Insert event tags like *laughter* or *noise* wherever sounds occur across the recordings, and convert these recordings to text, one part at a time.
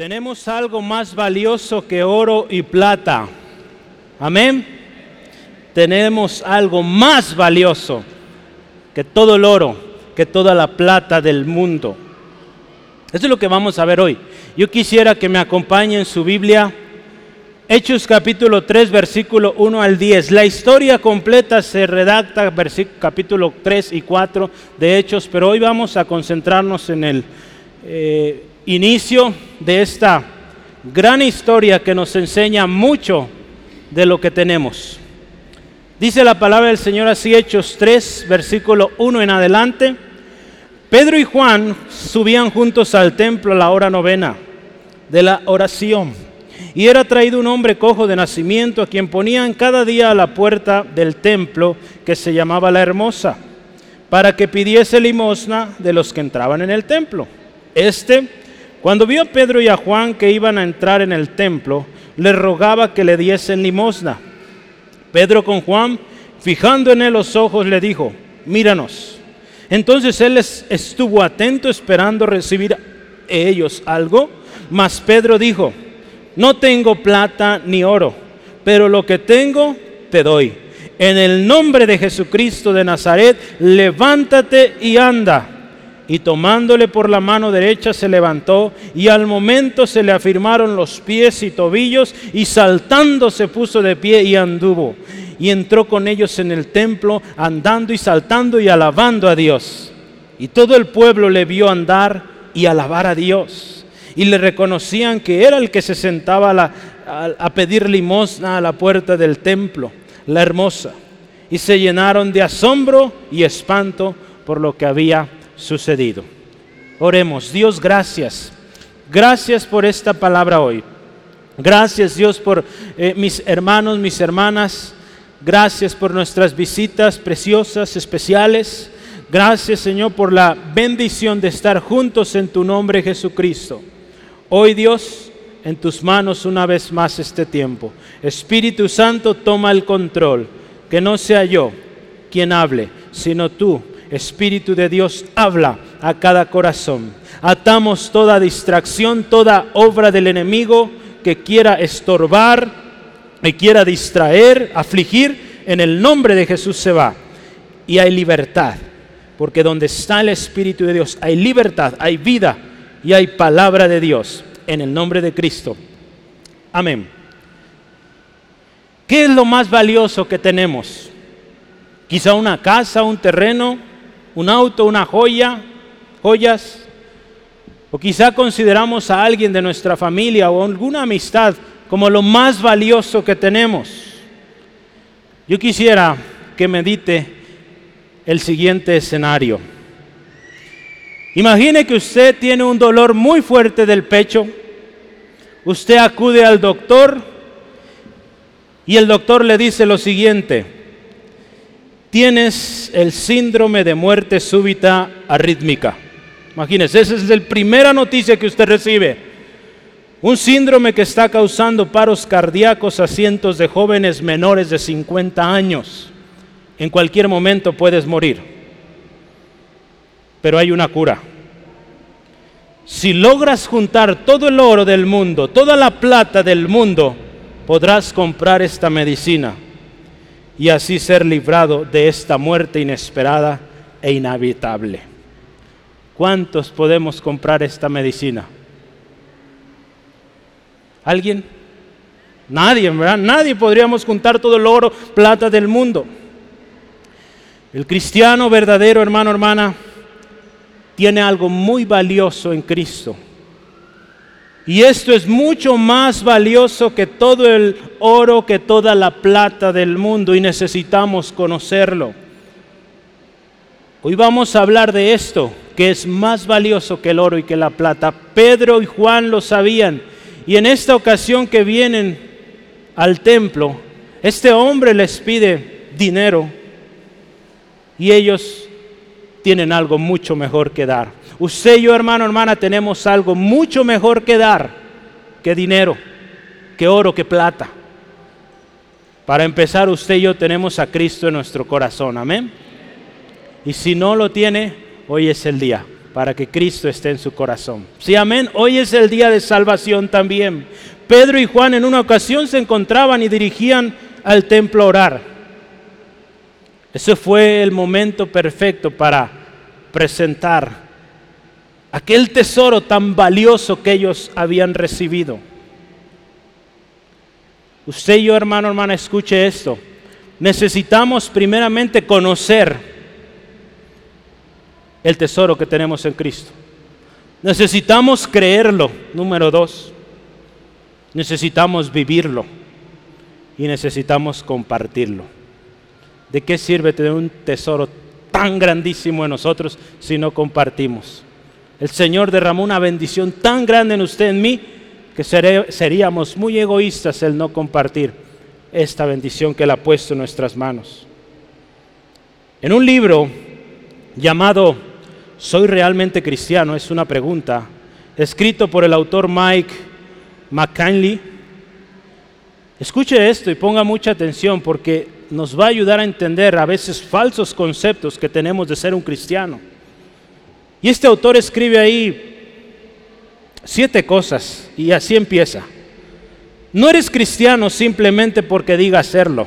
Tenemos algo más valioso que oro y plata. Amén. Tenemos algo más valioso que todo el oro, que toda la plata del mundo. Eso es lo que vamos a ver hoy. Yo quisiera que me acompañen su Biblia. Hechos capítulo 3, versículo 1 al 10. La historia completa se redacta capítulo 3 y 4 de Hechos, pero hoy vamos a concentrarnos en el eh, inicio de esta gran historia que nos enseña mucho de lo que tenemos. Dice la palabra del Señor así, Hechos 3, versículo 1 en adelante. Pedro y Juan subían juntos al templo a la hora novena de la oración. Y era traído un hombre cojo de nacimiento a quien ponían cada día a la puerta del templo que se llamaba la Hermosa, para que pidiese limosna de los que entraban en el templo. Este cuando vio a Pedro y a Juan que iban a entrar en el templo, le rogaba que le diesen limosna. Pedro con Juan, fijando en él los ojos, le dijo, míranos. Entonces él estuvo atento esperando recibir ellos algo, mas Pedro dijo, no tengo plata ni oro, pero lo que tengo te doy. En el nombre de Jesucristo de Nazaret, levántate y anda y tomándole por la mano derecha se levantó y al momento se le afirmaron los pies y tobillos y saltando se puso de pie y anduvo y entró con ellos en el templo andando y saltando y alabando a Dios. Y todo el pueblo le vio andar y alabar a Dios y le reconocían que era el que se sentaba a, a pedir limosna a la puerta del templo, la hermosa. Y se llenaron de asombro y espanto por lo que había sucedido. Oremos, Dios, gracias. Gracias por esta palabra hoy. Gracias Dios por eh, mis hermanos, mis hermanas. Gracias por nuestras visitas preciosas, especiales. Gracias Señor por la bendición de estar juntos en tu nombre Jesucristo. Hoy Dios, en tus manos una vez más este tiempo. Espíritu Santo, toma el control. Que no sea yo quien hable, sino tú Espíritu de Dios, habla a cada corazón. Atamos toda distracción, toda obra del enemigo que quiera estorbar, que quiera distraer, afligir, en el nombre de Jesús se va. Y hay libertad, porque donde está el Espíritu de Dios hay libertad, hay vida y hay palabra de Dios, en el nombre de Cristo. Amén. ¿Qué es lo más valioso que tenemos? Quizá una casa, un terreno, un auto, una joya, joyas, o quizá consideramos a alguien de nuestra familia o alguna amistad como lo más valioso que tenemos. Yo quisiera que medite el siguiente escenario. Imagine que usted tiene un dolor muy fuerte del pecho, usted acude al doctor y el doctor le dice lo siguiente, tienes el síndrome de muerte súbita arrítmica. Imagínese, esa es la primera noticia que usted recibe. Un síndrome que está causando paros cardíacos a cientos de jóvenes menores de 50 años. En cualquier momento puedes morir. Pero hay una cura. Si logras juntar todo el oro del mundo, toda la plata del mundo, podrás comprar esta medicina y así ser librado de esta muerte inesperada e inhabitable. ¿Cuántos podemos comprar esta medicina? ¿Alguien? Nadie, ¿verdad? Nadie podríamos juntar todo el oro, plata del mundo. El cristiano verdadero, hermano, hermana, tiene algo muy valioso en Cristo y esto es mucho más valioso que todo el oro, que toda la plata del mundo y necesitamos conocerlo. Hoy vamos a hablar de esto, que es más valioso que el oro y que la plata. Pedro y Juan lo sabían y en esta ocasión que vienen al templo, este hombre les pide dinero y ellos tienen algo mucho mejor que dar. Usted y yo, hermano, hermana, tenemos algo mucho mejor que dar que dinero, que oro, que plata. Para empezar, usted y yo tenemos a Cristo en nuestro corazón, amén. Y si no lo tiene, hoy es el día. para que Cristo esté en su corazón. Sí, amén. Hoy es el día de salvación también. Pedro y Juan en una ocasión se encontraban y dirigían al templo a orar. Ese fue el momento perfecto para presentar aquel tesoro tan valioso que ellos habían recibido. Usted y yo, hermano, hermana, escuche esto. Necesitamos primeramente conocer el tesoro que tenemos en Cristo. Necesitamos creerlo, número dos. Necesitamos vivirlo y necesitamos compartirlo. ¿De qué sirve tener un tesoro tan grandísimo en nosotros si no compartimos? El Señor derramó una bendición tan grande en usted, en mí, que seríamos muy egoístas el no compartir esta bendición que Él ha puesto en nuestras manos. En un libro llamado ¿Soy realmente cristiano? Es una pregunta, escrito por el autor Mike McKinley. Escuche esto y ponga mucha atención porque nos va a ayudar a entender a veces falsos conceptos que tenemos de ser un cristiano. Y este autor escribe ahí siete cosas y así empieza. No eres cristiano simplemente porque diga serlo.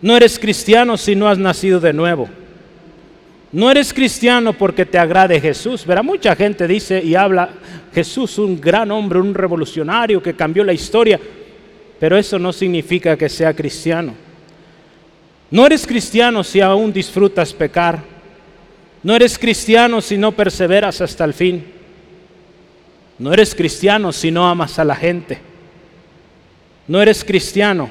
No eres cristiano si no has nacido de nuevo. No eres cristiano porque te agrade Jesús. Verá, mucha gente dice y habla Jesús, un gran hombre, un revolucionario que cambió la historia, pero eso no significa que sea cristiano. No eres cristiano si aún disfrutas pecar. No eres cristiano si no perseveras hasta el fin. No eres cristiano si no amas a la gente. No eres cristiano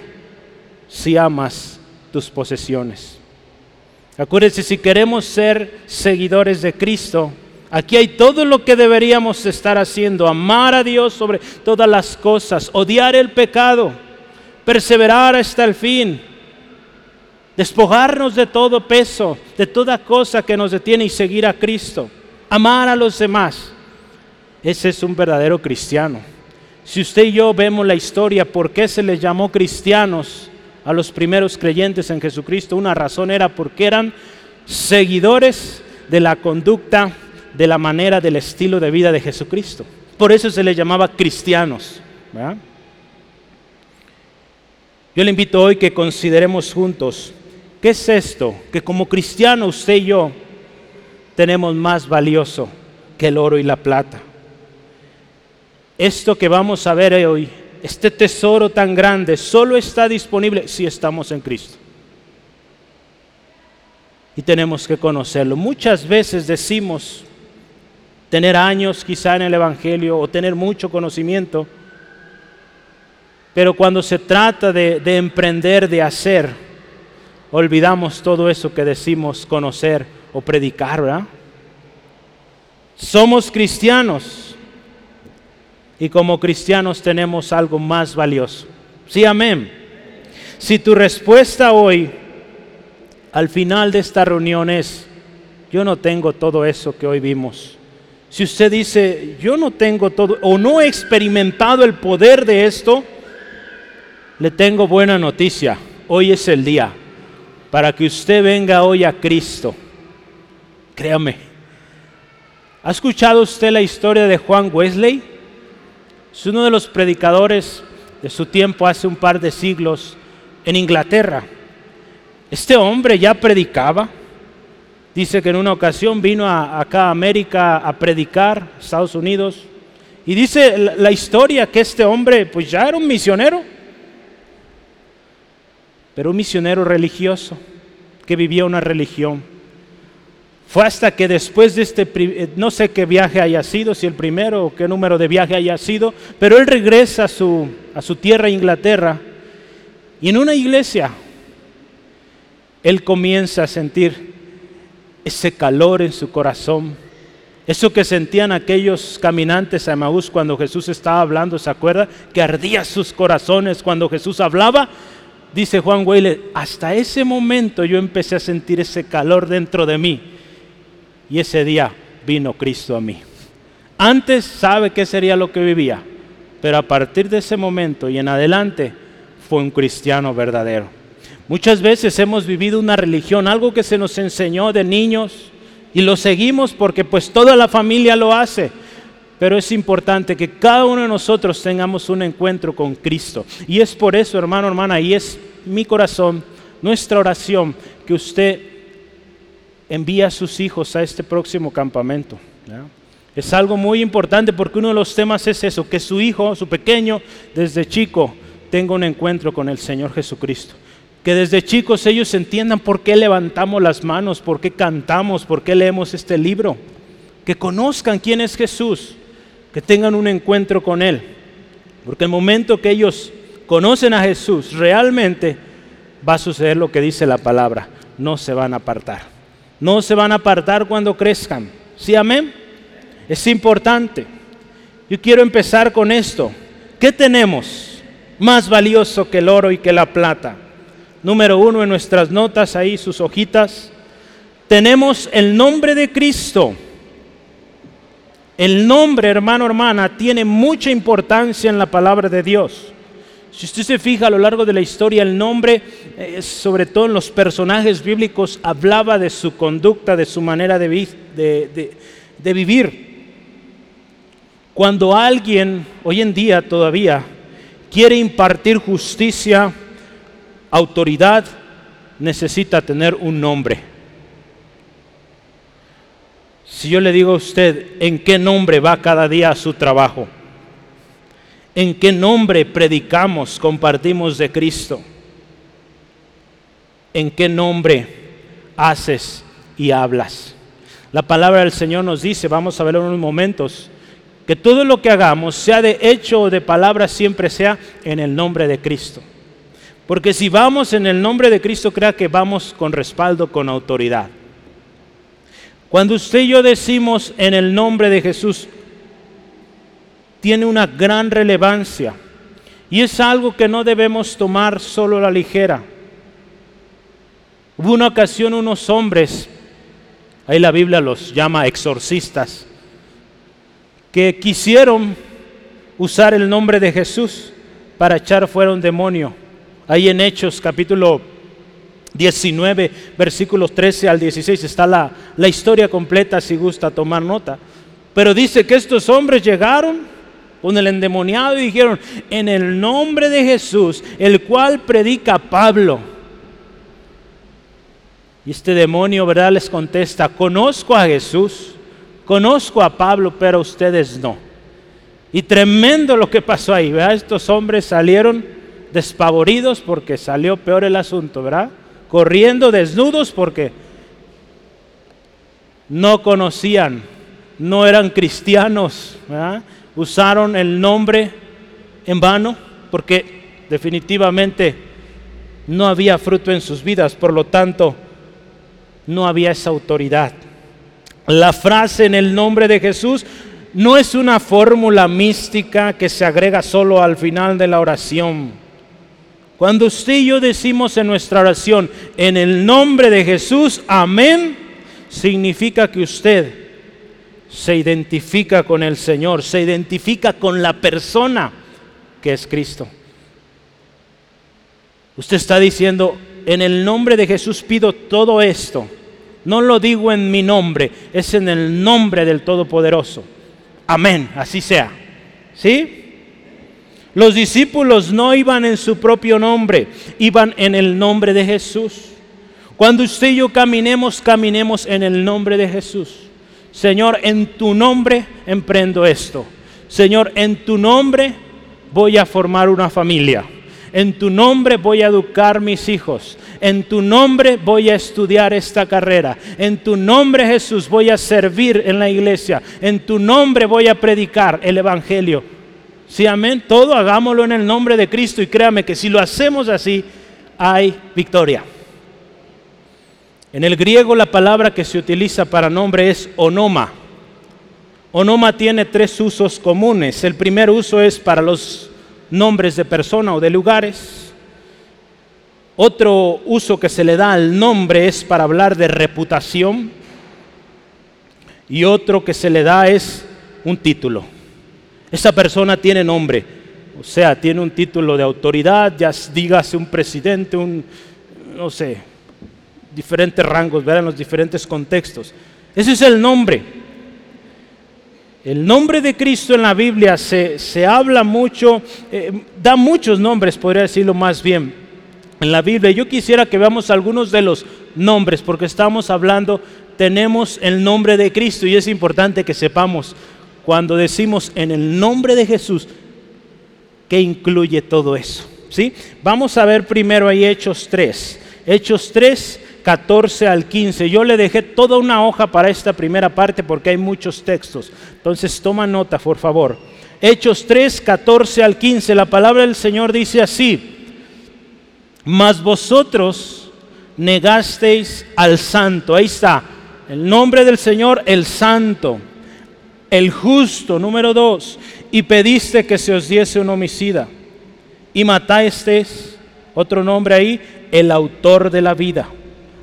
si amas tus posesiones. Acuérdense, si queremos ser seguidores de Cristo, aquí hay todo lo que deberíamos estar haciendo. Amar a Dios sobre todas las cosas, odiar el pecado, perseverar hasta el fin, despojarnos de todo peso, de toda cosa que nos detiene y seguir a Cristo, amar a los demás. Ese es un verdadero cristiano. Si usted y yo vemos la historia, ¿por qué se les llamó cristianos a los primeros creyentes en Jesucristo? Una razón era porque eran seguidores de la conducta, de la manera, del estilo de vida de Jesucristo. Por eso se les llamaba cristianos. Yo le invito hoy que consideremos juntos ¿Qué es esto? Que como cristiano usted y yo tenemos más valioso que el oro y la plata. Esto que vamos a ver hoy, este tesoro tan grande, solo está disponible si estamos en Cristo. Y tenemos que conocerlo. Muchas veces decimos tener años quizá en el Evangelio o tener mucho conocimiento, pero cuando se trata de, de emprender, de hacer, olvidamos todo eso que decimos conocer o predicar, ¿verdad? Somos cristianos y como cristianos tenemos algo más valioso. Sí, amén. Si tu respuesta hoy, al final de esta reunión es, yo no tengo todo eso que hoy vimos. Si usted dice, yo no tengo todo o no he experimentado el poder de esto, le tengo buena noticia. Hoy es el día para que usted venga hoy a Cristo. Créame. ¿Ha escuchado usted la historia de Juan Wesley? Es uno de los predicadores de su tiempo hace un par de siglos en Inglaterra. Este hombre ya predicaba. Dice que en una ocasión vino acá a América a predicar, Estados Unidos. Y dice la, la historia que este hombre pues ya era un misionero pero un misionero religioso que vivía una religión. Fue hasta que después de este, eh, no sé qué viaje haya sido, si el primero o qué número de viaje haya sido, pero él regresa a su, a su tierra, Inglaterra, y en una iglesia, él comienza a sentir ese calor en su corazón, eso que sentían aquellos caminantes a Emaús cuando Jesús estaba hablando, ¿se acuerda? Que ardía sus corazones cuando Jesús hablaba dice Juan Weile, hasta ese momento yo empecé a sentir ese calor dentro de mí. Y ese día vino Cristo a mí. Antes sabe qué sería lo que vivía, pero a partir de ese momento y en adelante fue un cristiano verdadero. Muchas veces hemos vivido una religión, algo que se nos enseñó de niños, y lo seguimos porque pues toda la familia lo hace. Pero es importante que cada uno de nosotros tengamos un encuentro con Cristo. Y es por eso, hermano, hermana, y es mi corazón, nuestra oración, que usted envíe a sus hijos a este próximo campamento. Es algo muy importante porque uno de los temas es eso, que su hijo, su pequeño, desde chico, tenga un encuentro con el Señor Jesucristo. Que desde chicos ellos entiendan por qué levantamos las manos, por qué cantamos, por qué leemos este libro. Que conozcan quién es Jesús, que tengan un encuentro con Él. Porque el momento que ellos conocen a Jesús, realmente va a suceder lo que dice la palabra. No se van a apartar. No se van a apartar cuando crezcan. ¿Sí, amén? Es importante. Yo quiero empezar con esto. ¿Qué tenemos más valioso que el oro y que la plata? Número uno en nuestras notas, ahí sus hojitas. Tenemos el nombre de Cristo. El nombre, hermano, hermana, tiene mucha importancia en la palabra de Dios. Si usted se fija a lo largo de la historia, el nombre, eh, sobre todo en los personajes bíblicos, hablaba de su conducta, de su manera de, de vivir. Cuando alguien hoy en día todavía quiere impartir justicia, autoridad, necesita tener un nombre. Si yo le digo a usted en qué nombre va cada día a su trabajo, en qué nombre predicamos, compartimos de Cristo, en qué nombre haces y hablas. La palabra del Señor nos dice, vamos a verlo en unos momentos, que todo lo que hagamos, sea de hecho o de palabra, siempre sea en el nombre de Cristo. Porque si vamos en el nombre de Cristo, crea que vamos con respaldo, con autoridad. Cuando usted y yo decimos en el nombre de Jesús, tiene una gran relevancia. Y es algo que no debemos tomar solo a la ligera. Hubo una ocasión unos hombres, ahí la Biblia los llama exorcistas, que quisieron usar el nombre de Jesús para echar fuera un demonio. Ahí en Hechos capítulo 19, versículos 13 al 16 está la, la historia completa si gusta tomar nota. Pero dice que estos hombres llegaron con el endemoniado y dijeron, en el nombre de Jesús, el cual predica Pablo. Y este demonio, ¿verdad? Les contesta, conozco a Jesús Conozco a Pablo, pero ustedes no. Y tremendo lo que pasó ahí, ¿verdad? Estos hombres salieron despavoridos porque salió peor el asunto, ¿verdad? Corriendo desnudos porque no conocían, no eran cristianos. Usaron el nombre en vano porque definitivamente no había fruto en sus vidas, por lo tanto, no había esa autoridad. La frase en el nombre de Jesús no es una fórmula mística que se agrega solo al final de la oración. Cuando usted y yo decimos en nuestra oración, en el nombre de Jesús, amén, significa que usted se identifica con el Señor, se identifica con la persona que es Cristo. Usted está diciendo, en el nombre de Jesús pido todo esto no lo digo en mi nombre, es en el nombre del Todopoderoso. Amén, así sea. ¿Sí? Los discípulos no iban en su propio nombre, iban en el nombre de Jesús. Cuando usted y yo caminemos, caminemos en el nombre de Jesús. Señor, en tu nombre emprendo esto. Señor, en tu nombre voy a formar una familia. En tu nombre voy a educar mis hijos. En tu nombre voy a estudiar esta carrera. En tu nombre Jesús voy a servir en la iglesia. En tu nombre voy a predicar el Evangelio. Sí, amén. Todo hagámoslo en el nombre de Cristo y créame que si lo hacemos así, hay victoria. En el griego la palabra que se utiliza para nombre es onoma. Onoma tiene tres usos comunes. El primer uso es para los nombres de persona o de lugares. Otro uso que se le da al nombre es para hablar de reputación y otro que se le da es un título. Esa persona tiene nombre, o sea, tiene un título de autoridad, ya dígase un presidente, un, no sé, diferentes rangos, verán los diferentes contextos. Ese es el nombre. El nombre de Cristo en la Biblia se, habla mucho, eh, da muchos nombres, podría decirlo más bien, en la Biblia. Yo quisiera que veamos algunos de los nombres, porque estamos hablando, tenemos el nombre de Cristo y es importante que sepamos cuando decimos en el nombre de Jesús, ¿qué incluye todo eso? ¿Sí? Vamos a ver primero ahí Hechos 3. Hechos 3, 14 al 15. Yo le dejé toda una hoja para esta primera parte porque hay muchos textos. Entonces toma nota, por favor. Hechos 3, 14 al 15. La palabra del Señor dice así. Mas vosotros negasteis al santo. Ahí está. El nombre del Señor, el santo. El justo, número 2. Y pediste que se os diese un homicida. Y matasteis, otro nombre ahí, el autor de la vida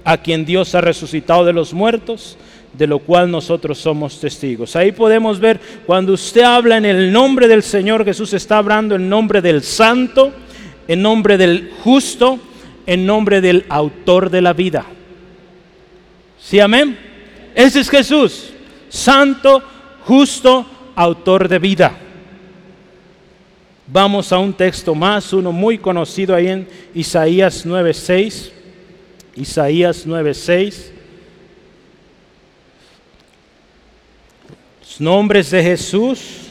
a quien Dios ha resucitado de los muertos, de lo cual nosotros somos testigos. Ahí podemos ver cuando usted habla en el nombre del Señor, Jesús está hablando en nombre del santo, en nombre del justo, en nombre del autor de la vida. ¿Sí, amén? Ese es Jesús, santo, justo, autor de vida. Vamos a un texto más, uno muy conocido ahí en Isaías 9:6. Isaías 9:6. Los nombres de Jesús.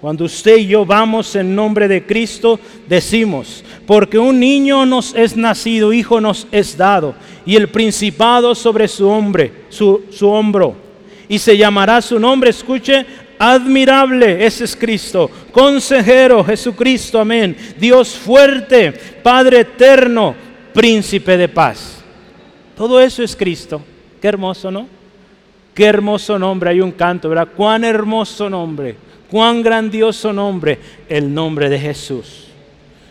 Cuando usted y yo vamos en nombre de Cristo, decimos, porque un niño nos es nacido, hijo nos es dado, y el principado sobre su, hombre, su, su hombro. Y se llamará su nombre, escuche, admirable, ese es Cristo, consejero, Jesucristo, amén, Dios fuerte, Padre eterno, príncipe de paz. Todo eso es Cristo. Qué hermoso, ¿no? Qué hermoso nombre. Hay un canto, ¿verdad? Cuán hermoso nombre. Cuán grandioso nombre. El nombre de Jesús.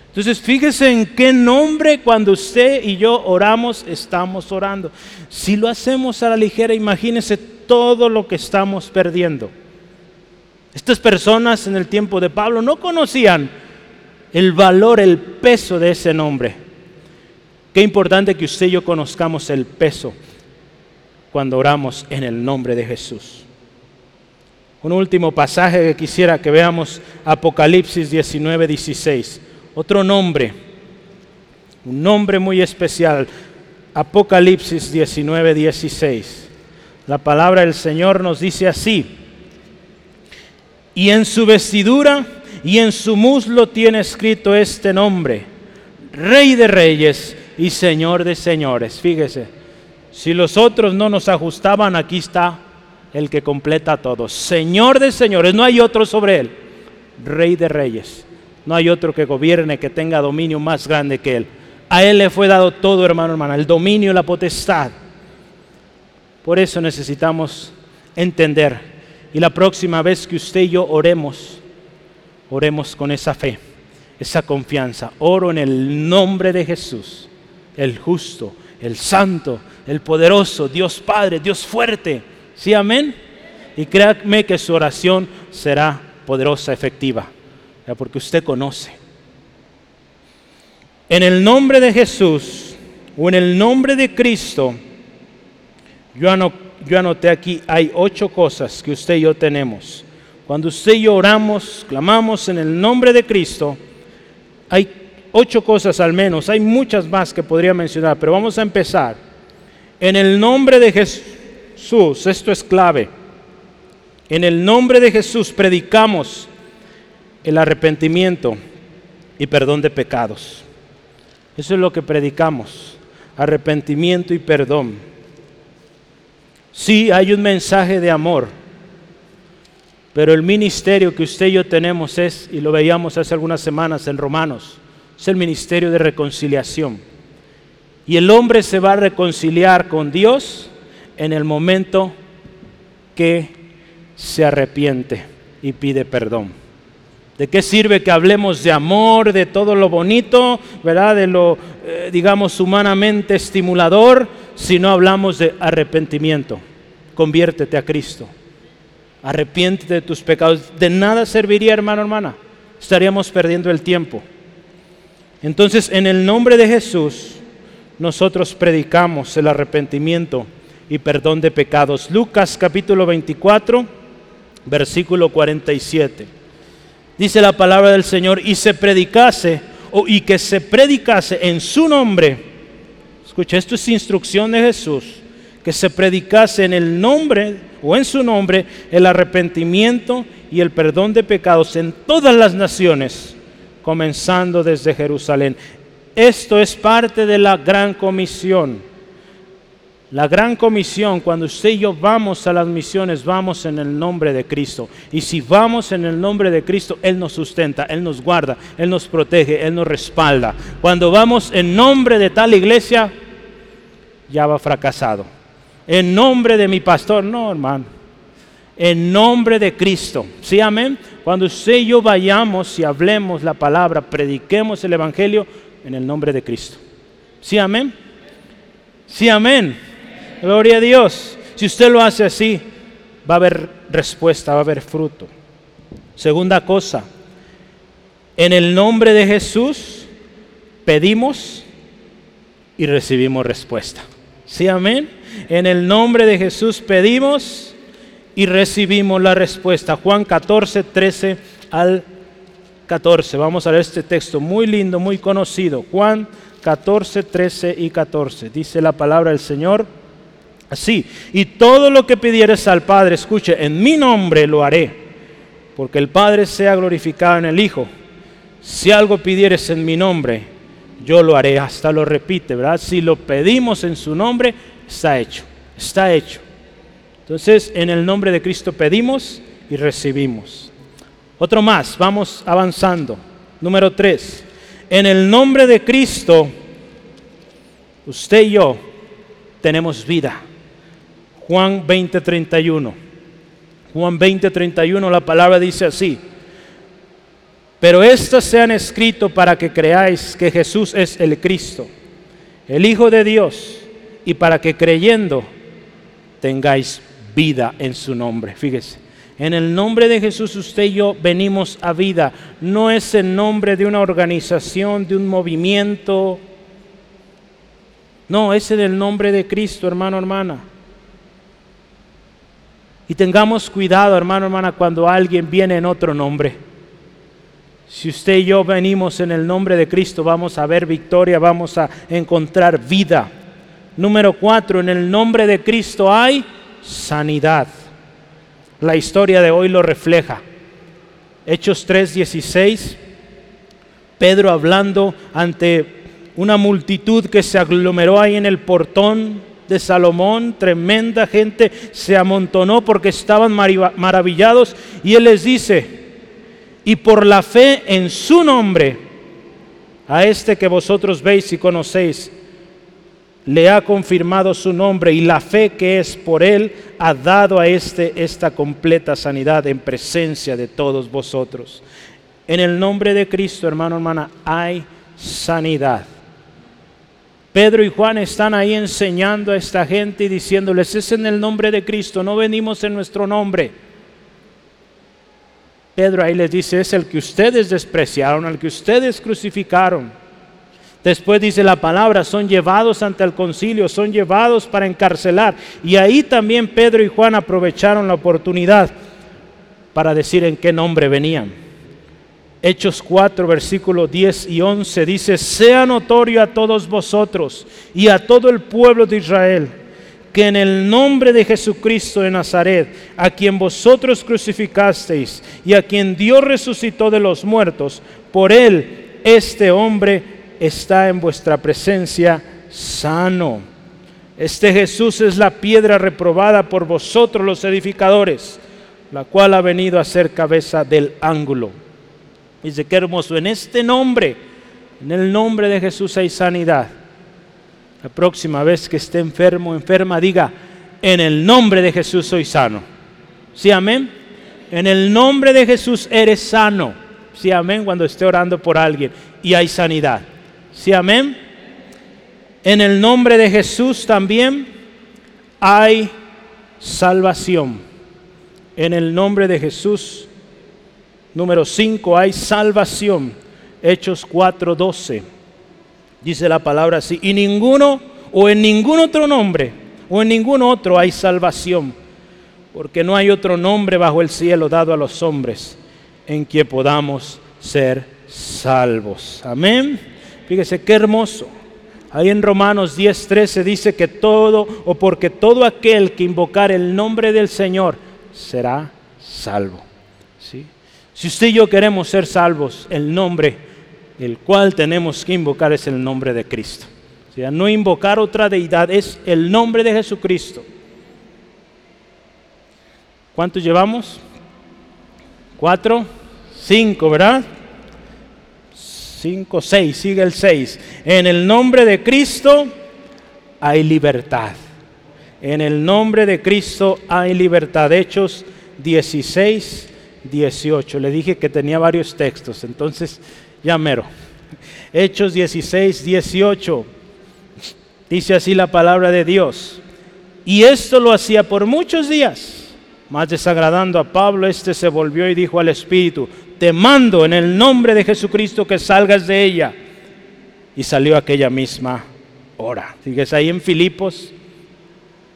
Entonces fíjese en qué nombre cuando usted y yo oramos estamos orando. Si lo hacemos a la ligera, imagínese todo lo que estamos perdiendo. Estas personas en el tiempo de Pablo no conocían el valor, el peso de ese nombre. Qué importante que usted y yo conozcamos el peso cuando oramos en el nombre de Jesús. Un último pasaje que quisiera que veamos, Apocalipsis 19, 16. Otro nombre, un nombre muy especial, Apocalipsis 19, 16. La palabra del Señor nos dice así, y en su vestidura y en su muslo tiene escrito este nombre, Rey de Reyes y Señor de señores. Fíjese, si los otros no nos ajustaban, aquí está el que completa todo. Señor de señores, no hay otro sobre él. Rey de reyes, no hay otro que gobierne, que tenga dominio más grande que él. A él le fue dado todo, hermano, hermana, el dominio, la potestad. Por eso necesitamos entender. Y la próxima vez que usted y yo oremos, oremos con esa fe, esa confianza. Oro en el nombre de Jesús el justo, el santo, el poderoso, Dios Padre, Dios fuerte. ¿Sí, amén? Y créanme que su oración será poderosa, efectiva, porque usted conoce. En el nombre de Jesús o en el nombre de Cristo, yo, anoté aquí, hay ocho cosas que usted y yo tenemos. Cuando usted y yo oramos, clamamos en el nombre de Cristo, hay ocho cosas al menos, hay muchas más que podría mencionar, pero vamos a empezar. En el nombre de Jesús, esto es clave, en el nombre de Jesús predicamos el arrepentimiento y perdón de pecados. Eso es lo que predicamos, arrepentimiento y perdón. Sí, hay un mensaje de amor, pero el ministerio que usted y yo tenemos es, y lo veíamos hace algunas semanas en Romanos, es el ministerio de reconciliación. Y el hombre se va a reconciliar con Dios en el momento que se arrepiente y pide perdón. ¿De qué sirve que hablemos de amor, de todo lo bonito, ¿verdad? De lo, eh, digamos, humanamente estimulador, si no hablamos de arrepentimiento? Conviértete a Cristo. Arrepiéntete de tus pecados. De nada serviría, hermano, hermana. Estaríamos perdiendo el tiempo. Entonces, en el nombre de Jesús, nosotros predicamos el arrepentimiento y perdón de pecados. Lucas capítulo 24, versículo 47. Dice la palabra del Señor, y se predicase, o y que se predicase en su nombre. Escucha, esto es instrucción de Jesús, que se predicase en el nombre o en su nombre el arrepentimiento y el perdón de pecados en todas las naciones, comenzando desde Jerusalén. Esto es parte de la gran comisión. La gran comisión, cuando usted y yo vamos a las misiones, vamos en el nombre de Cristo. Y si vamos en el nombre de Cristo, Él nos sustenta, Él nos guarda, Él nos protege, Él nos respalda. Cuando vamos en nombre de tal iglesia, ya va fracasado. En nombre de mi pastor, no, hermano. En nombre de Cristo. ¿Sí, amén? Cuando usted y yo vayamos y hablemos la palabra, prediquemos el Evangelio en el nombre de Cristo. ¿Sí, amén? Sí, amén. Gloria a Dios. Si usted lo hace así, va a haber respuesta, va a haber fruto. Segunda cosa, en el nombre de Jesús pedimos y recibimos respuesta. ¿Sí, amén? En el nombre de Jesús pedimos y recibimos la respuesta. Juan 14, 13 al 14. Vamos a ver este texto muy lindo, muy conocido. Juan 14, 13 y 14. Dice la palabra del Señor. Así, y todo lo que pidieres al Padre, escuche, en mi nombre lo haré, porque el Padre sea glorificado en el Hijo. Si algo pidieres en mi nombre, yo lo haré. Hasta lo repite, ¿verdad? Si lo pedimos en su nombre, está hecho, está hecho. Entonces, en el nombre de Cristo pedimos y recibimos. Otro más, vamos avanzando. Número tres, en el nombre de Cristo, usted y yo tenemos vida. Juan 20:31. Juan 20:31 la palabra dice así. Pero estas se han escrito para que creáis que Jesús es el Cristo, el Hijo de Dios, y para que creyendo tengáis vida en su nombre. Fíjese, en el nombre de Jesús usted y yo venimos a vida. No es el nombre de una organización, de un movimiento. No, es en el nombre de Cristo, hermano, hermana. Y tengamos cuidado, hermano, hermana, cuando alguien viene en otro nombre. Si usted y yo venimos en el nombre de Cristo, vamos a ver victoria, vamos a encontrar vida. Número cuatro, en el nombre de Cristo hay sanidad. La historia de hoy lo refleja. Hechos 3:16, Pedro hablando ante una multitud que se aglomeró ahí en el portón de Salomón, tremenda gente se amontonó porque estaban maravillados y él les dice, y por la fe en su nombre, a este que vosotros veis y conocéis, le ha confirmado su nombre y la fe que es por él ha dado a este esta completa sanidad en presencia de todos vosotros. En el nombre de Cristo, hermano, hermana, hay sanidad. Pedro y Juan están ahí enseñando a esta gente y diciéndoles, es en el nombre de Cristo, no venimos en nuestro nombre. Pedro ahí les dice, es el que ustedes despreciaron, al que ustedes crucificaron. Después dice la palabra, son llevados ante el concilio, son llevados para encarcelar. Y ahí también Pedro y Juan aprovecharon la oportunidad para decir en qué nombre venían. Hechos 4, versículos 10 y 11 dice, sea notorio a todos vosotros y a todo el pueblo de Israel que en el nombre de Jesucristo de Nazaret, a quien vosotros crucificasteis y a quien Dios resucitó de los muertos, por él este hombre está en vuestra presencia sano. Este Jesús es la piedra reprobada por vosotros los edificadores, la cual ha venido a ser cabeza del ángulo. Dice, qué hermoso, en este nombre, en el nombre de Jesús hay sanidad. La próxima vez que esté enfermo, enferma, diga, en el nombre de Jesús soy sano. ¿Sí, amén? En el nombre de Jesús eres sano. Sí, amén, cuando esté orando por alguien y hay sanidad. Sí, amén. En el nombre de Jesús también hay salvación. En el nombre de Jesús Número 5, hay salvación. Hechos 4:12. Dice la palabra así, y ninguno o en ningún otro nombre o en ningún otro hay salvación, porque no hay otro nombre bajo el cielo dado a los hombres en que podamos ser salvos. Amén. Fíjese qué hermoso. Ahí en Romanos 10:13 dice que todo, o porque todo aquel que invocar el nombre del Señor será salvo. ¿Sí? Si usted y yo queremos ser salvos, el nombre el cual tenemos que invocar es el nombre de Cristo. O sea, no invocar otra deidad, es el nombre de Jesucristo. ¿Cuántos llevamos? Cuatro, cinco, ¿verdad? Cinco, seis, sigue el seis. En el nombre de Cristo hay libertad. En el nombre de Cristo hay libertad. Hechos 16, 18. Le dije que tenía varios textos, entonces ya mero. Hechos 16, 18. Dice así la palabra de Dios. Y esto lo hacía por muchos días. Más desagradando a Pablo, este se volvió y dijo al Espíritu, te mando en el nombre de Jesucristo que salgas de ella. Y salió aquella misma hora. Fíjese ahí en Filipos,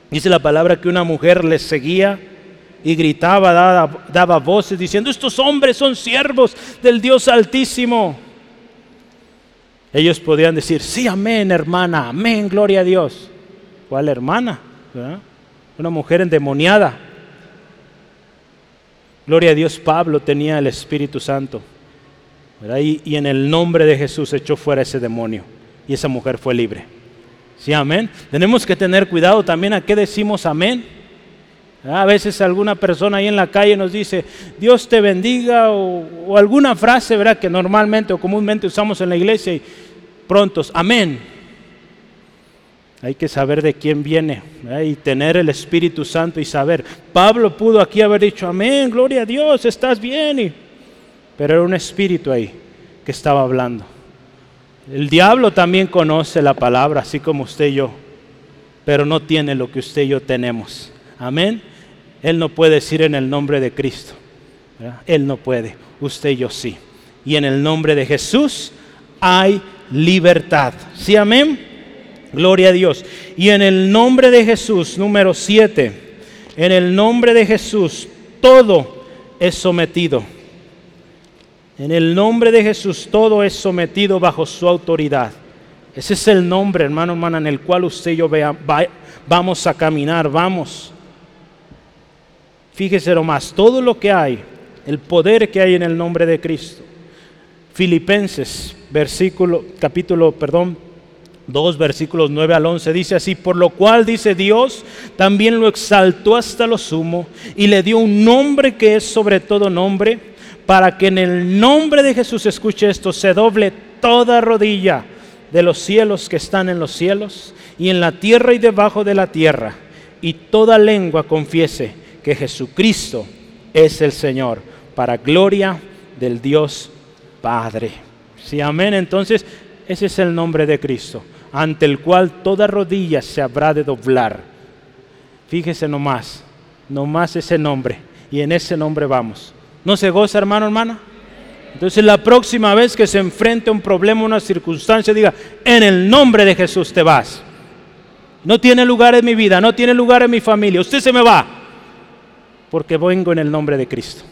dice la palabra que una mujer les seguía y gritaba, daba, daba voces diciendo, estos hombres son siervos del Dios Altísimo. Ellos podían decir, sí, amén, hermana, amén, gloria a Dios. ¿Cuál hermana? Una mujer endemoniada. Gloria a Dios, Pablo tenía el Espíritu Santo. Y, y, en el nombre de Jesús echó fuera ese demonio. Y esa mujer fue libre. Sí, amén. Tenemos que tener cuidado también a qué decimos amén. A veces alguna persona ahí en la calle nos dice, Dios te bendiga, o, alguna frase, ¿verdad? Que normalmente o comúnmente usamos en la iglesia y prontos, amén. Hay que saber de quién viene y tener el Espíritu Santo y saber. Pablo pudo aquí haber dicho, amén, gloria a Dios, estás bien. pero era un espíritu ahí que estaba hablando. El diablo también conoce la palabra, así como usted y yo, pero no tiene lo que usted y yo tenemos. Amén. Él no puede decir en el nombre de Cristo. Él no puede. Usted y yo sí. Y en el nombre de Jesús hay libertad. ¿Sí, amén? Gloria a Dios. Y en el nombre de Jesús, número 7, en el nombre de Jesús, todo es sometido. En el nombre de Jesús, todo es sometido bajo su autoridad. Ese es el nombre, hermano, hermana, en el cual usted y yo vamos a caminar, vamos. Fíjese más todo lo que hay, el poder que hay en el nombre de Cristo. Filipenses, versículo, capítulo, perdón, 2 versículos 9 al 11 dice así, por lo cual dice Dios, también lo exaltó hasta lo sumo y le dio un nombre que es sobre todo nombre, para que en el nombre de Jesús, escuche esto, se doble toda rodilla de los cielos que están en los cielos y en la tierra y debajo de la tierra, y toda lengua confiese que Jesucristo es el Señor, para gloria del Dios Padre. Sí, amén. Entonces, ese es el nombre de Cristo, ante el cual toda rodilla se habrá de doblar. Fíjese nomás, nomás ese nombre, y en ese nombre vamos. ¿No se goza, hermano, hermana? Entonces la próxima vez que se enfrente a un problema, una circunstancia, diga, en el nombre de Jesús te vas. No tiene lugar en mi vida, no tiene lugar en mi familia, usted se me va porque vengo en el nombre de Cristo.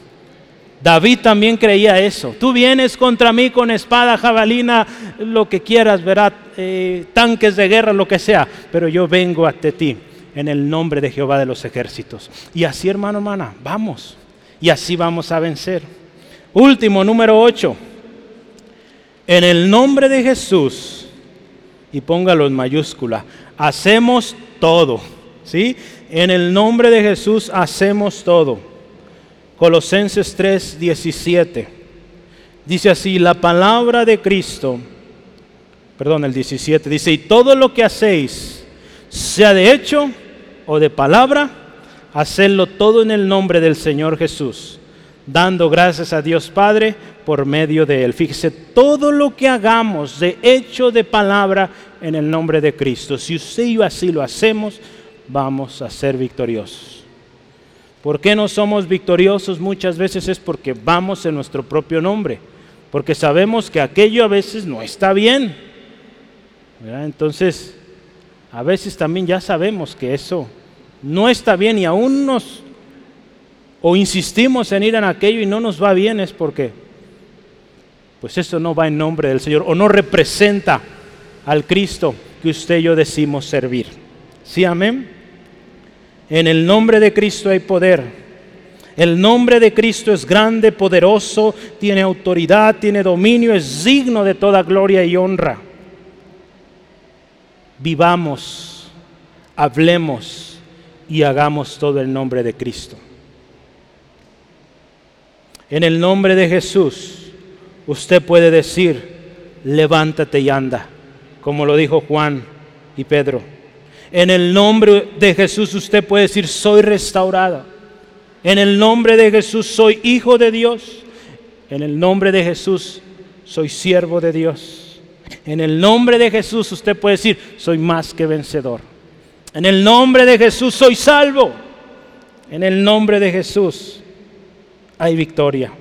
David también creía eso. Tú vienes contra mí con espada, jabalina, lo que quieras, verá, eh, tanques de guerra, lo que sea, pero yo vengo ante ti en el nombre de Jehová de los ejércitos. Y así, hermano, hermana, vamos. Y así vamos a vencer. Último, número 8. En el nombre de Jesús, y póngalo en mayúscula, hacemos todo. ¿Sí? En el nombre de Jesús hacemos todo. Colosenses 3, 17. Dice así, la palabra de Cristo, perdón, el 17, dice, y todo lo que hacéis, sea de hecho o de palabra, hacedlo todo en el nombre del Señor Jesús, dando gracias a Dios Padre por medio de Él. Fíjese, todo lo que hagamos de hecho, de palabra, en el nombre de Cristo. Si usted y yo así lo hacemos, vamos a ser victoriosos. ¿Por qué no somos victoriosos? Muchas veces es porque vamos en nuestro propio nombre, porque sabemos que aquello a veces no está bien. Entonces, a veces también ya sabemos que eso no está bien y aún nos o insistimos en ir en aquello y no nos va bien es porque pues eso no va en nombre del Señor o no representa al Cristo que usted y yo decimos servir. ¿Sí, amén? En el nombre de Cristo hay poder. El nombre de Cristo es grande, poderoso, tiene autoridad, tiene dominio, es digno de toda gloria y honra. Vivamos, hablemos y hagamos todo el nombre de Cristo. En el nombre de Jesús, usted puede decir, levántate y anda, como lo dijo Juan y Pedro. En el nombre de Jesús usted puede decir, soy restaurada. En el nombre de Jesús soy hijo de Dios. En el nombre de Jesús soy siervo de Dios. En el nombre de Jesús usted puede decir, soy más que vencedor. En el nombre de Jesús soy salvo. En el nombre de Jesús hay victoria.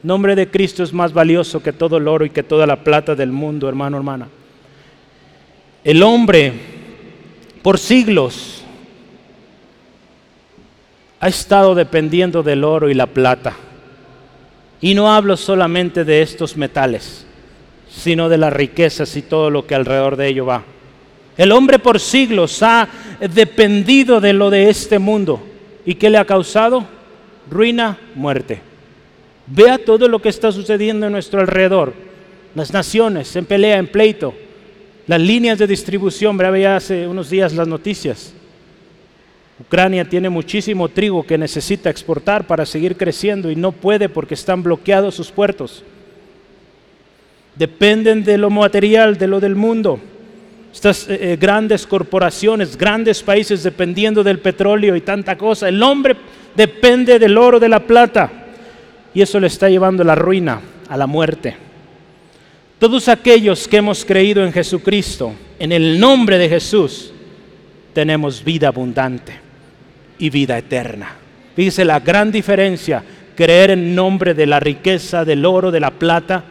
El nombre de Cristo es más valioso que todo el oro y que toda la plata del mundo, hermano, hermana. El hombre por siglos ha estado dependiendo del oro y la plata. Y no hablo solamente de estos metales, sino de las riquezas y todo lo que alrededor de ello va. El hombre por siglos ha dependido de lo de este mundo. ¿Y qué le ha causado? Ruina, muerte. Vea todo lo que está sucediendo en nuestro alrededor. Las naciones en pelea, en pleito. Las líneas de distribución, veía hace unos días las noticias. Ucrania tiene muchísimo trigo que necesita exportar para seguir creciendo y no puede porque están bloqueados sus puertos. Dependen de lo material, de lo del mundo. Estas eh, eh, grandes corporaciones, grandes países dependiendo del petróleo y tanta cosa. El hombre depende del oro, de la plata. Y eso le está llevando a la ruina, a la muerte. Todos aquellos que hemos creído en Jesucristo, en el nombre de Jesús, tenemos vida abundante y vida eterna. Fíjese la gran diferencia, creer en nombre de la riqueza, del oro, de la plata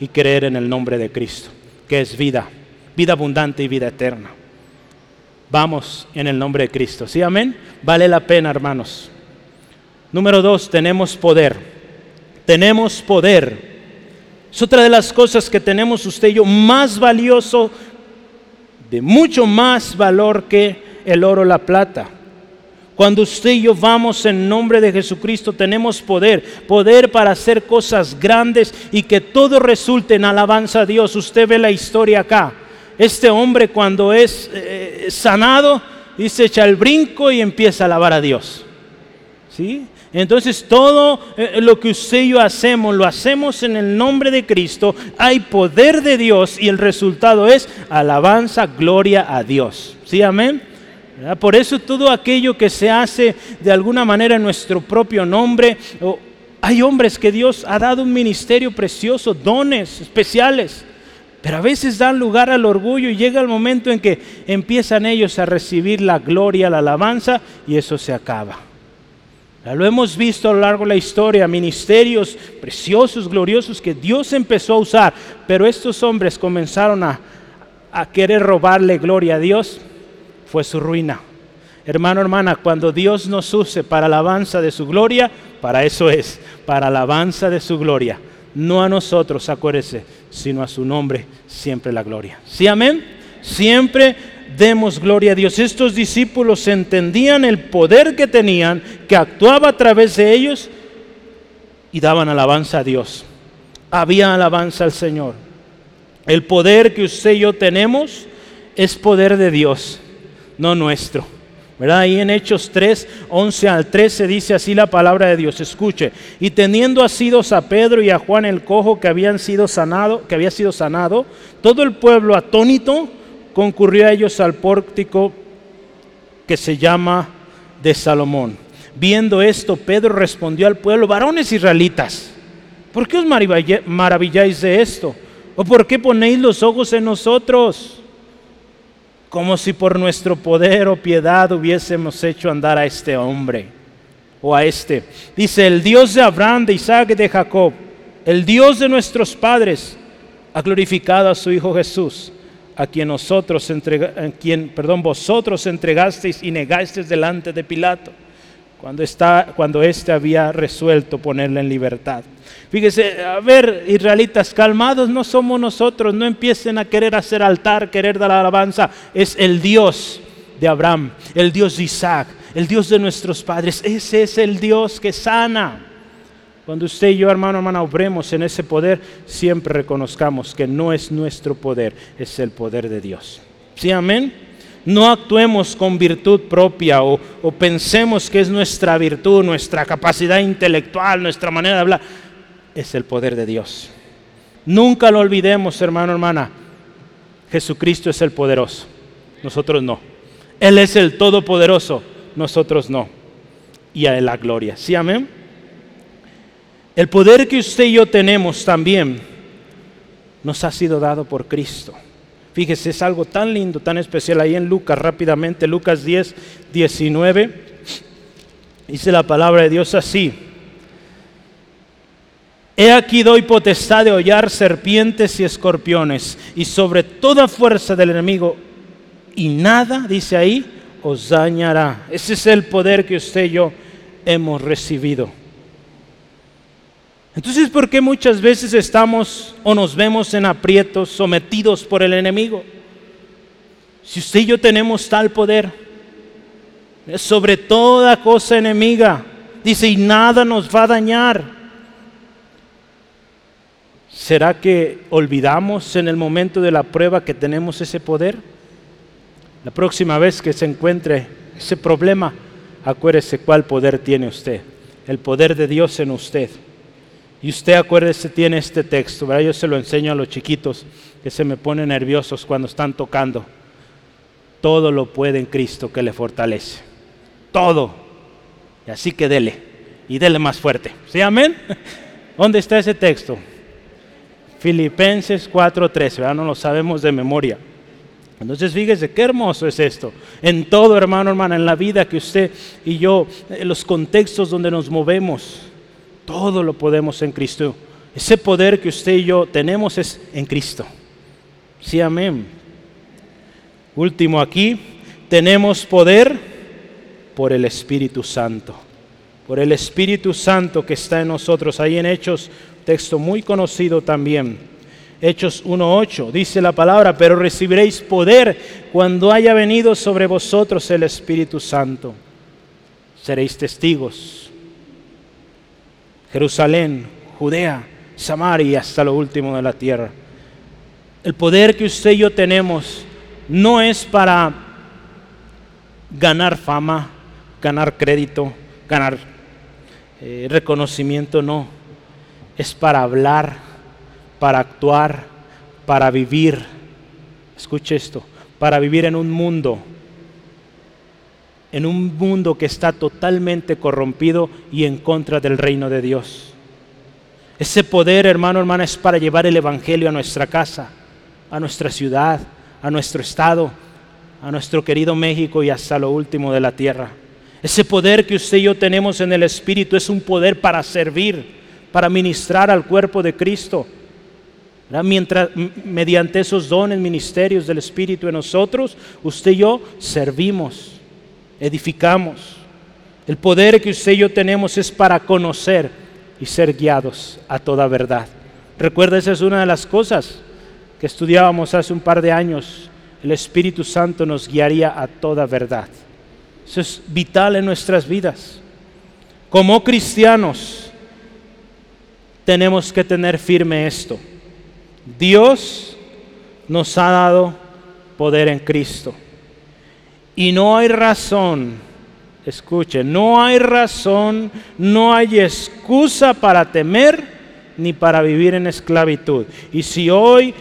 y creer en el nombre de Cristo, que es vida, vida abundante y vida eterna. Vamos en el nombre de Cristo. ¿Sí, amén? Vale la pena, hermanos. Número dos, tenemos poder. Tenemos poder es otra de las cosas que tenemos usted y yo más valioso, de mucho más valor que el oro o la plata. Cuando usted y yo vamos en nombre de Jesucristo tenemos poder, poder para hacer cosas grandes y que todo resulte en alabanza a Dios. Usted ve la historia acá. Este hombre cuando es eh, sanado, dice echa el brinco y empieza a alabar a Dios. ¿Sí? Entonces todo eh, lo que usted y yo hacemos, lo hacemos en el nombre de Cristo. Hay poder de Dios y el resultado es alabanza, gloria a Dios. ¿Sí, amén? Por eso todo aquello que se hace de alguna manera en nuestro propio nombre, hay hombres que Dios ha dado un ministerio precioso, dones especiales, pero a veces dan lugar al orgullo y llega el momento en que empiezan ellos a recibir la gloria, la alabanza y eso se acaba. Lo hemos visto a lo largo de la historia, ministerios preciosos, gloriosos que Dios empezó a usar, pero estos hombres comenzaron a, querer robarle gloria a Dios, fue su ruina. Hermano, hermana, cuando Dios nos use para alabanza de su gloria, para eso es, para alabanza de su gloria. No a nosotros, acuérdese, sino a su nombre, siempre la gloria. ¿Sí, amén? Siempre demos gloria a Dios. Estos discípulos entendían el poder que tenían, que actuaba a través de ellos y daban alabanza a Dios. Había alabanza al Señor. El poder que usted y yo tenemos es poder de Dios, no nuestro. ¿verdad? Ahí en Hechos 3, 11 al 13 dice así la palabra de Dios. Escuche. Y teniendo asidos a Pedro y a Juan el cojo que habían sido sanado, que había sido sanado, todo el pueblo atónito concurrió a ellos al pórtico que se llama de Salomón. Viendo esto, Pedro respondió al pueblo, varones israelitas, ¿por qué os maravilláis de esto? ¿O por qué ponéis los ojos en nosotros? Como si por nuestro poder o piedad hubiésemos hecho andar a este hombre o a este. Dice, el Dios de Abraham, de Isaac y de Jacob, el Dios de nuestros padres, ha glorificado a su Hijo Jesús a quien nosotros entrega, quien, perdón, vosotros entregasteis y negasteis delante de Pilato, cuando, está, cuando éste había resuelto ponerle en libertad. Fíjese, a ver, israelitas, calmados no somos nosotros, no empiecen a querer hacer altar, querer dar alabanza, es el Dios de Abraham, el Dios de Isaac, el Dios de nuestros padres, ese es el Dios que sana. Cuando usted y yo, hermano, hermana, obremos en ese poder, siempre reconozcamos que no es nuestro poder, es el poder de Dios. ¿Sí, amén? No actuemos con virtud propia o, o pensemos que es nuestra virtud, nuestra capacidad intelectual, nuestra manera de hablar. Es el poder de Dios. Nunca lo olvidemos, hermano, hermana. Jesucristo es el poderoso, nosotros no. Él es el todopoderoso, nosotros no. Y a Él la gloria. ¿Sí, amén? El poder que usted y yo tenemos también nos ha sido dado por Cristo. Fíjese, es algo tan lindo, tan especial ahí en Lucas, rápidamente, Lucas 10, 19. Dice la palabra de Dios así. He aquí doy potestad de hollar serpientes y escorpiones y sobre toda fuerza del enemigo y nada, dice ahí, os dañará. Ese es el poder que usted y yo hemos recibido. Entonces, ¿por qué muchas veces estamos o nos vemos en aprietos, sometidos por el enemigo? Si usted y yo tenemos tal poder, sobre toda cosa enemiga, dice, y nada nos va a dañar. ¿Será que olvidamos en el momento de la prueba que tenemos ese poder? La próxima vez que se encuentre ese problema, acuérdese cuál poder tiene usted. El poder de Dios en usted. Y usted acuérdese, tiene este texto, ¿verdad? Yo se lo enseño a los chiquitos que se me ponen nerviosos cuando están tocando. Todo lo puede en Cristo que le fortalece. Todo. Y así que dele. Y dele más fuerte. ¿Sí, amén? *laughs* ¿Dónde está ese texto? Filipenses 4:13, ¿verdad? No lo sabemos de memoria. Entonces fíjese qué hermoso es esto. En todo, hermano, hermana, en la vida que usted y yo, en los contextos donde nos movemos, todo lo podemos en Cristo. Ese poder que usted y yo tenemos es en Cristo. Sí, amén. Último aquí, tenemos poder por el Espíritu Santo. Por el Espíritu Santo que está en nosotros. Ahí en Hechos, texto muy conocido también. Hechos 1.8, dice la palabra, pero recibiréis poder cuando haya venido sobre vosotros el Espíritu Santo. Seréis testigos Jerusalén, Judea, Samaria, hasta lo último de la tierra. El poder que usted y yo tenemos no es para ganar fama, ganar crédito, ganar eh, reconocimiento, no. Es para hablar, para actuar, para vivir. Escuche esto, para vivir en un mundo en un mundo que está totalmente corrompido y en contra del reino de Dios. Ese poder, hermano, hermana, es para llevar el Evangelio a nuestra casa, a nuestra ciudad, a nuestro estado, a nuestro querido México y hasta lo último de la tierra. Ese poder que usted y yo tenemos en el Espíritu es un poder para servir, para ministrar al cuerpo de Cristo. Mientras, mediante esos dones, ministerios del Espíritu en nosotros, usted y yo servimos edificamos. El poder que usted y yo tenemos es para conocer y ser guiados a toda verdad. Recuerda, esa es una de las cosas que estudiábamos hace un par de años. El Espíritu Santo nos guiaría a toda verdad. Eso es vital en nuestras vidas. Como cristianos tenemos que tener firme esto. Dios nos ha dado poder en Cristo. Y no hay razón, escuche, no hay razón, no hay excusa para temer ni para vivir en esclavitud. Y si hoy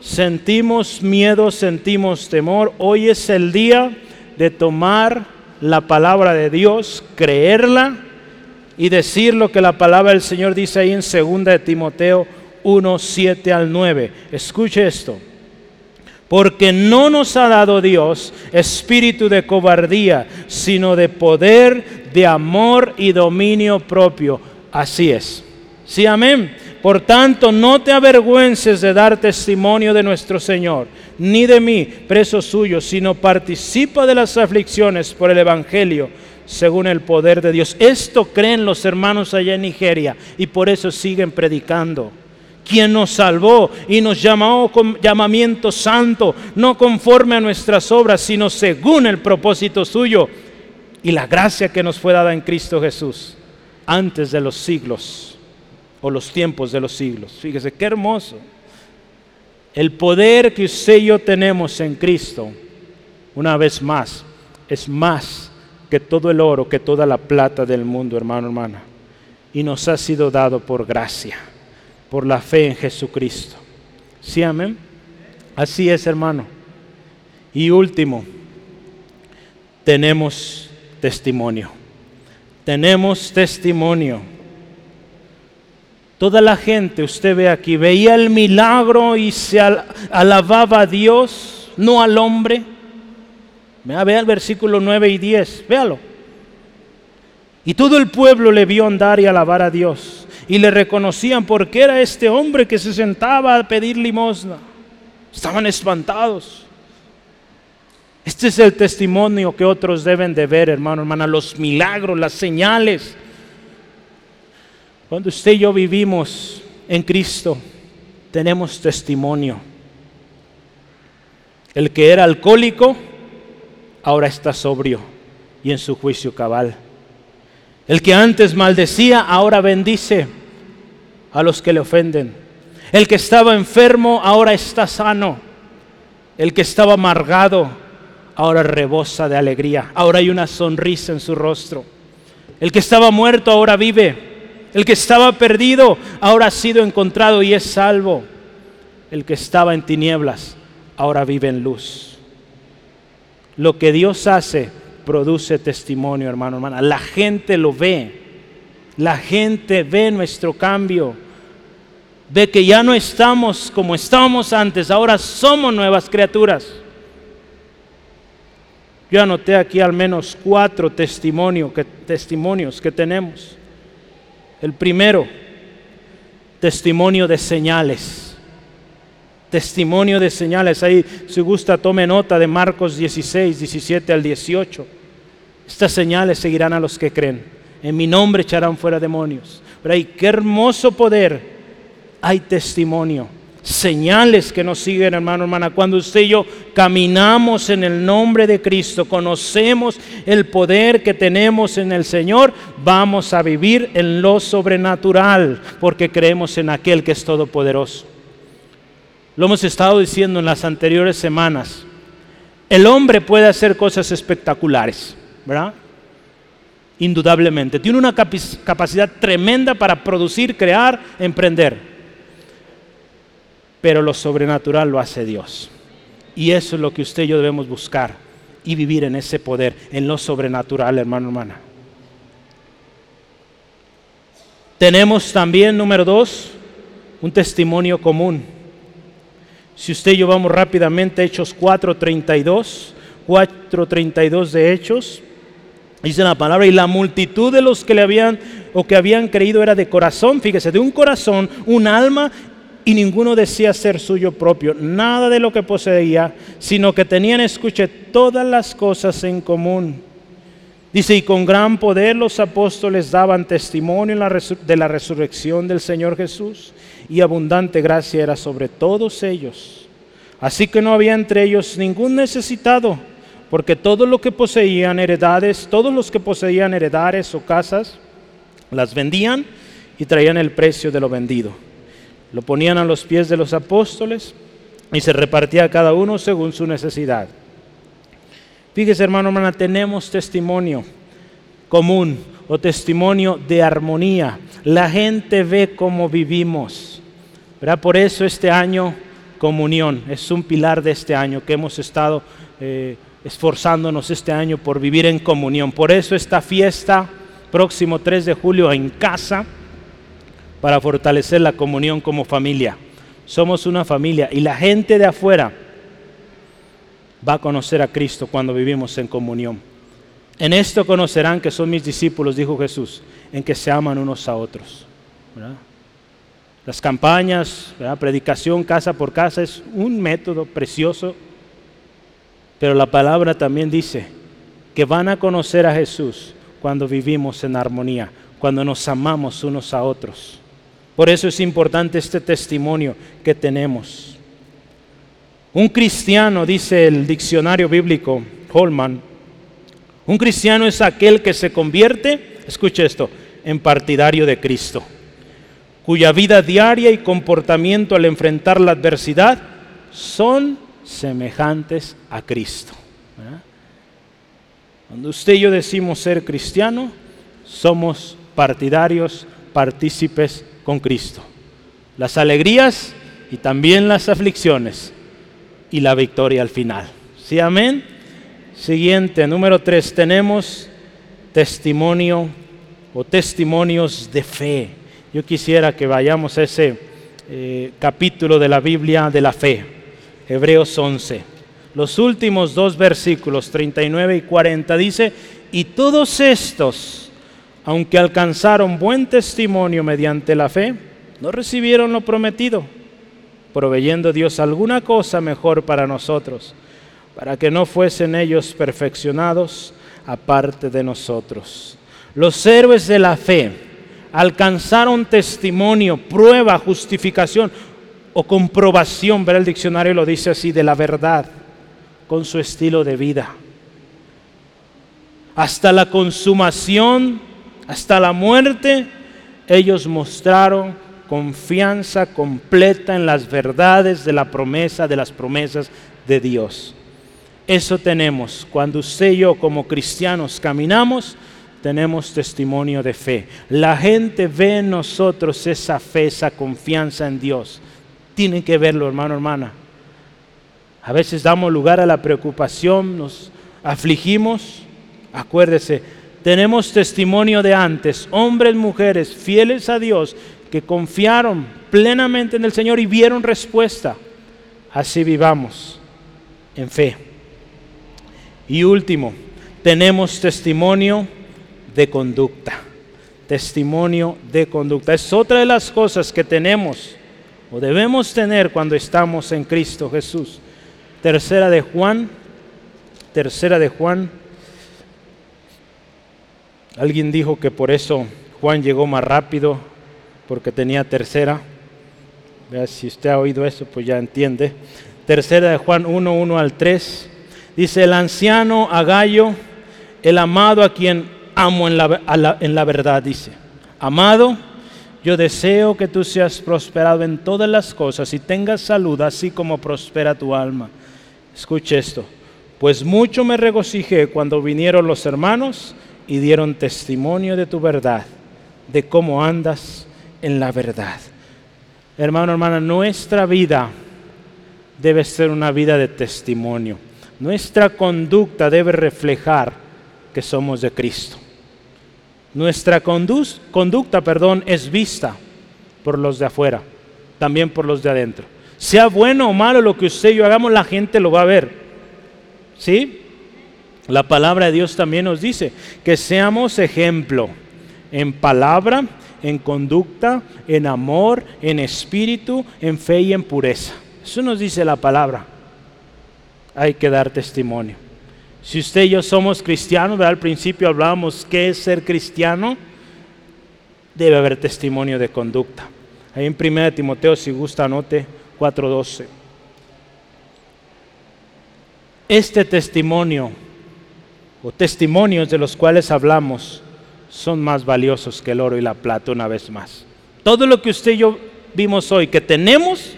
sentimos miedo, sentimos temor, hoy es el día de tomar la palabra de Dios, creerla y decir lo que la palabra del Señor dice ahí en 2 de Timoteo 1, 7 al 9. Escuche esto porque no nos ha dado Dios espíritu de cobardía, sino de poder, de amor y dominio propio. Así es. Sí, amén. Por tanto, no te avergüences de dar testimonio de nuestro Señor, ni de mí, preso suyo, sino participa de las aflicciones por el Evangelio, según el poder de Dios. Esto creen los hermanos allá en Nigeria y por eso siguen predicando quien nos salvó y nos llamó con llamamiento santo, no conforme a nuestras obras, sino según el propósito suyo y la gracia que nos fue dada en Cristo Jesús antes de los siglos o los tiempos de los siglos. Fíjese qué hermoso. El poder que usted y yo tenemos en Cristo, una vez más, es más que todo el oro, que toda la plata del mundo, hermano, hermana. Y nos ha sido dado por gracia por la fe en Jesucristo. ¿Sí, amén? Así es, hermano. Y último, tenemos testimonio. Tenemos testimonio. Toda la gente, usted ve aquí, veía el milagro y se alababa a Dios, no al hombre. Vea, el versículo 9 y 10, véalo. Y todo el pueblo le vio andar y alabar a Dios y le reconocían porque era este hombre que se sentaba a pedir limosna. Estaban espantados. Este es el testimonio que otros deben de ver, hermano, hermana, los milagros, las señales. Cuando usted y yo vivimos en Cristo, tenemos testimonio. El que era alcohólico, ahora está sobrio y en su juicio cabal. El que antes maldecía, ahora bendice a los que le ofenden. El que estaba enfermo, ahora está sano. El que estaba amargado, ahora rebosa de alegría. Ahora hay una sonrisa en su rostro. El que estaba muerto, ahora vive. El que estaba perdido, ahora ha sido encontrado y es salvo. El que estaba en tinieblas, ahora vive en luz. Lo que Dios hace produce testimonio, hermano, hermana. La gente lo ve. La gente ve nuestro cambio. Ve que ya no estamos como estábamos antes, ahora somos nuevas criaturas. Yo anoté aquí al menos cuatro testimonios que, testimonios que tenemos. El primero, testimonio de señales. Testimonio de señales. Ahí, si gusta, tome nota de Marcos 16, 17 al 18. Estas señales seguirán a los que creen. En mi nombre echarán fuera demonios. Pero hay qué hermoso poder. Hay testimonio. Señales que nos siguen, hermano, hermana. Cuando usted y yo caminamos en el nombre de Cristo, conocemos el poder que tenemos en el Señor, vamos a vivir en lo sobrenatural, porque creemos en aquel que es todopoderoso. Lo hemos estado diciendo en las anteriores semanas. El hombre puede hacer cosas espectaculares, ¿verdad? Indudablemente. Tiene una capacidad tremenda para producir, crear, emprender. Pero lo sobrenatural lo hace Dios. Y eso es lo que usted y yo debemos buscar y vivir en ese poder, en lo sobrenatural, hermano, hermana. Tenemos también, número dos, un testimonio común. Si usted y yo vamos rápidamente a Hechos 4.32, 4.32 de Hechos, Dice la palabra, y la multitud de los que le habían o que habían creído era de corazón, fíjese, de un corazón, un alma, y ninguno decía ser suyo propio, nada de lo que poseía, sino que tenían, escuche, todas las cosas en común. Dice, y con gran poder los apóstoles daban testimonio de la resurrección del Señor Jesús, y abundante gracia era sobre todos ellos. Así que no había entre ellos ningún necesitado porque todo lo que poseían heredades, todos los que poseían heredades o casas, las vendían y traían el precio de lo vendido. Lo ponían a los pies de los apóstoles y se repartía cada uno según su necesidad. Fíjese, hermano, hermana, tenemos testimonio común o testimonio de armonía. La gente ve cómo vivimos. Por eso este año, comunión, es un pilar de este año que hemos estado eh, esforzándonos este año por vivir en comunión. Por eso esta fiesta, próximo 3 de julio, en casa, para fortalecer la comunión como familia. Somos una familia y la gente de afuera va a conocer a Cristo cuando vivimos en comunión. En esto conocerán que son mis discípulos, dijo Jesús, en que se aman unos a otros. Las campañas, predicación casa por casa es un método precioso, pero la palabra también dice que van a conocer a Jesús cuando vivimos en armonía, cuando nos amamos unos a otros. Por eso es importante este testimonio que tenemos. Un cristiano, dice el diccionario bíblico Holman, un cristiano es aquel que se convierte, escuche esto, en partidario de Cristo cuya vida diaria y comportamiento al enfrentar la adversidad son semejantes a Cristo. Cuando usted y yo decimos ser cristiano, somos partidarios, partícipes con Cristo. Las alegrías y también las aflicciones y la victoria al final. ¿Sí, amén? Siguiente, número tres, tenemos testimonio o testimonios de fe. Yo quisiera que vayamos a ese eh, capítulo de la Biblia de la fe, Hebreos 11. Los últimos dos versículos, 39 y 40, dice, y todos estos, aunque alcanzaron buen testimonio mediante la fe, no recibieron lo prometido, proveyendo Dios alguna cosa mejor para nosotros, para que no fuesen ellos perfeccionados aparte de nosotros. Los héroes de la fe, alcanzaron testimonio, prueba, justificación o comprobación, ver el diccionario lo dice así, de la verdad con su estilo de vida. Hasta la consumación, hasta la muerte, ellos mostraron confianza completa en las verdades de la promesa, de las promesas de Dios. Eso tenemos cuando usted y yo como cristianos caminamos tenemos testimonio de fe. La gente ve en nosotros esa fe, esa confianza en Dios. Tienen que verlo, hermano, hermana. A veces damos lugar a la preocupación, nos afligimos. Acuérdese, tenemos testimonio de antes, hombres, mujeres fieles a Dios, que confiaron plenamente en el Señor y vieron respuesta. Así vivamos en fe. Y último, tenemos testimonio de conducta. Testimonio de conducta. Es otra de las cosas que tenemos o debemos tener cuando estamos en Cristo Jesús. Tercera de Juan. Tercera de Juan. Alguien dijo que por eso Juan llegó más rápido, porque tenía tercera. Si usted ha oído eso, pues ya entiende. Tercera de Juan 1, 1 al 3. Dice el anciano Agallo, el amado a quien amo en la, en la verdad, dice. Amado, yo deseo que tú seas prosperado en todas las cosas y tengas salud, así como prospera tu alma. Escuche esto. Pues mucho me regocijé cuando vinieron los hermanos y dieron testimonio de tu verdad, de cómo andas en la verdad. Hermano, hermana, nuestra vida debe ser una vida de testimonio. Nuestra conducta debe reflejar que somos de Cristo. Nuestra conducta perdón, es vista por los de afuera, también por los de adentro. Sea bueno o malo lo que usted y yo hagamos, la gente lo va a ver. ¿Sí? La palabra de Dios también nos dice que seamos ejemplo en palabra, en conducta, en amor, en espíritu, en fe y en pureza. Eso nos dice la palabra. Hay que dar testimonio. Si usted y yo somos cristianos, al principio hablábamos qué es ser cristiano, debe haber testimonio de conducta. Ahí en 1 Timoteo, si gusta, anote 4.12. Este testimonio o testimonios de los cuales hablamos son más valiosos que el oro y la plata una vez más. Todo lo que usted y yo vimos hoy que tenemos,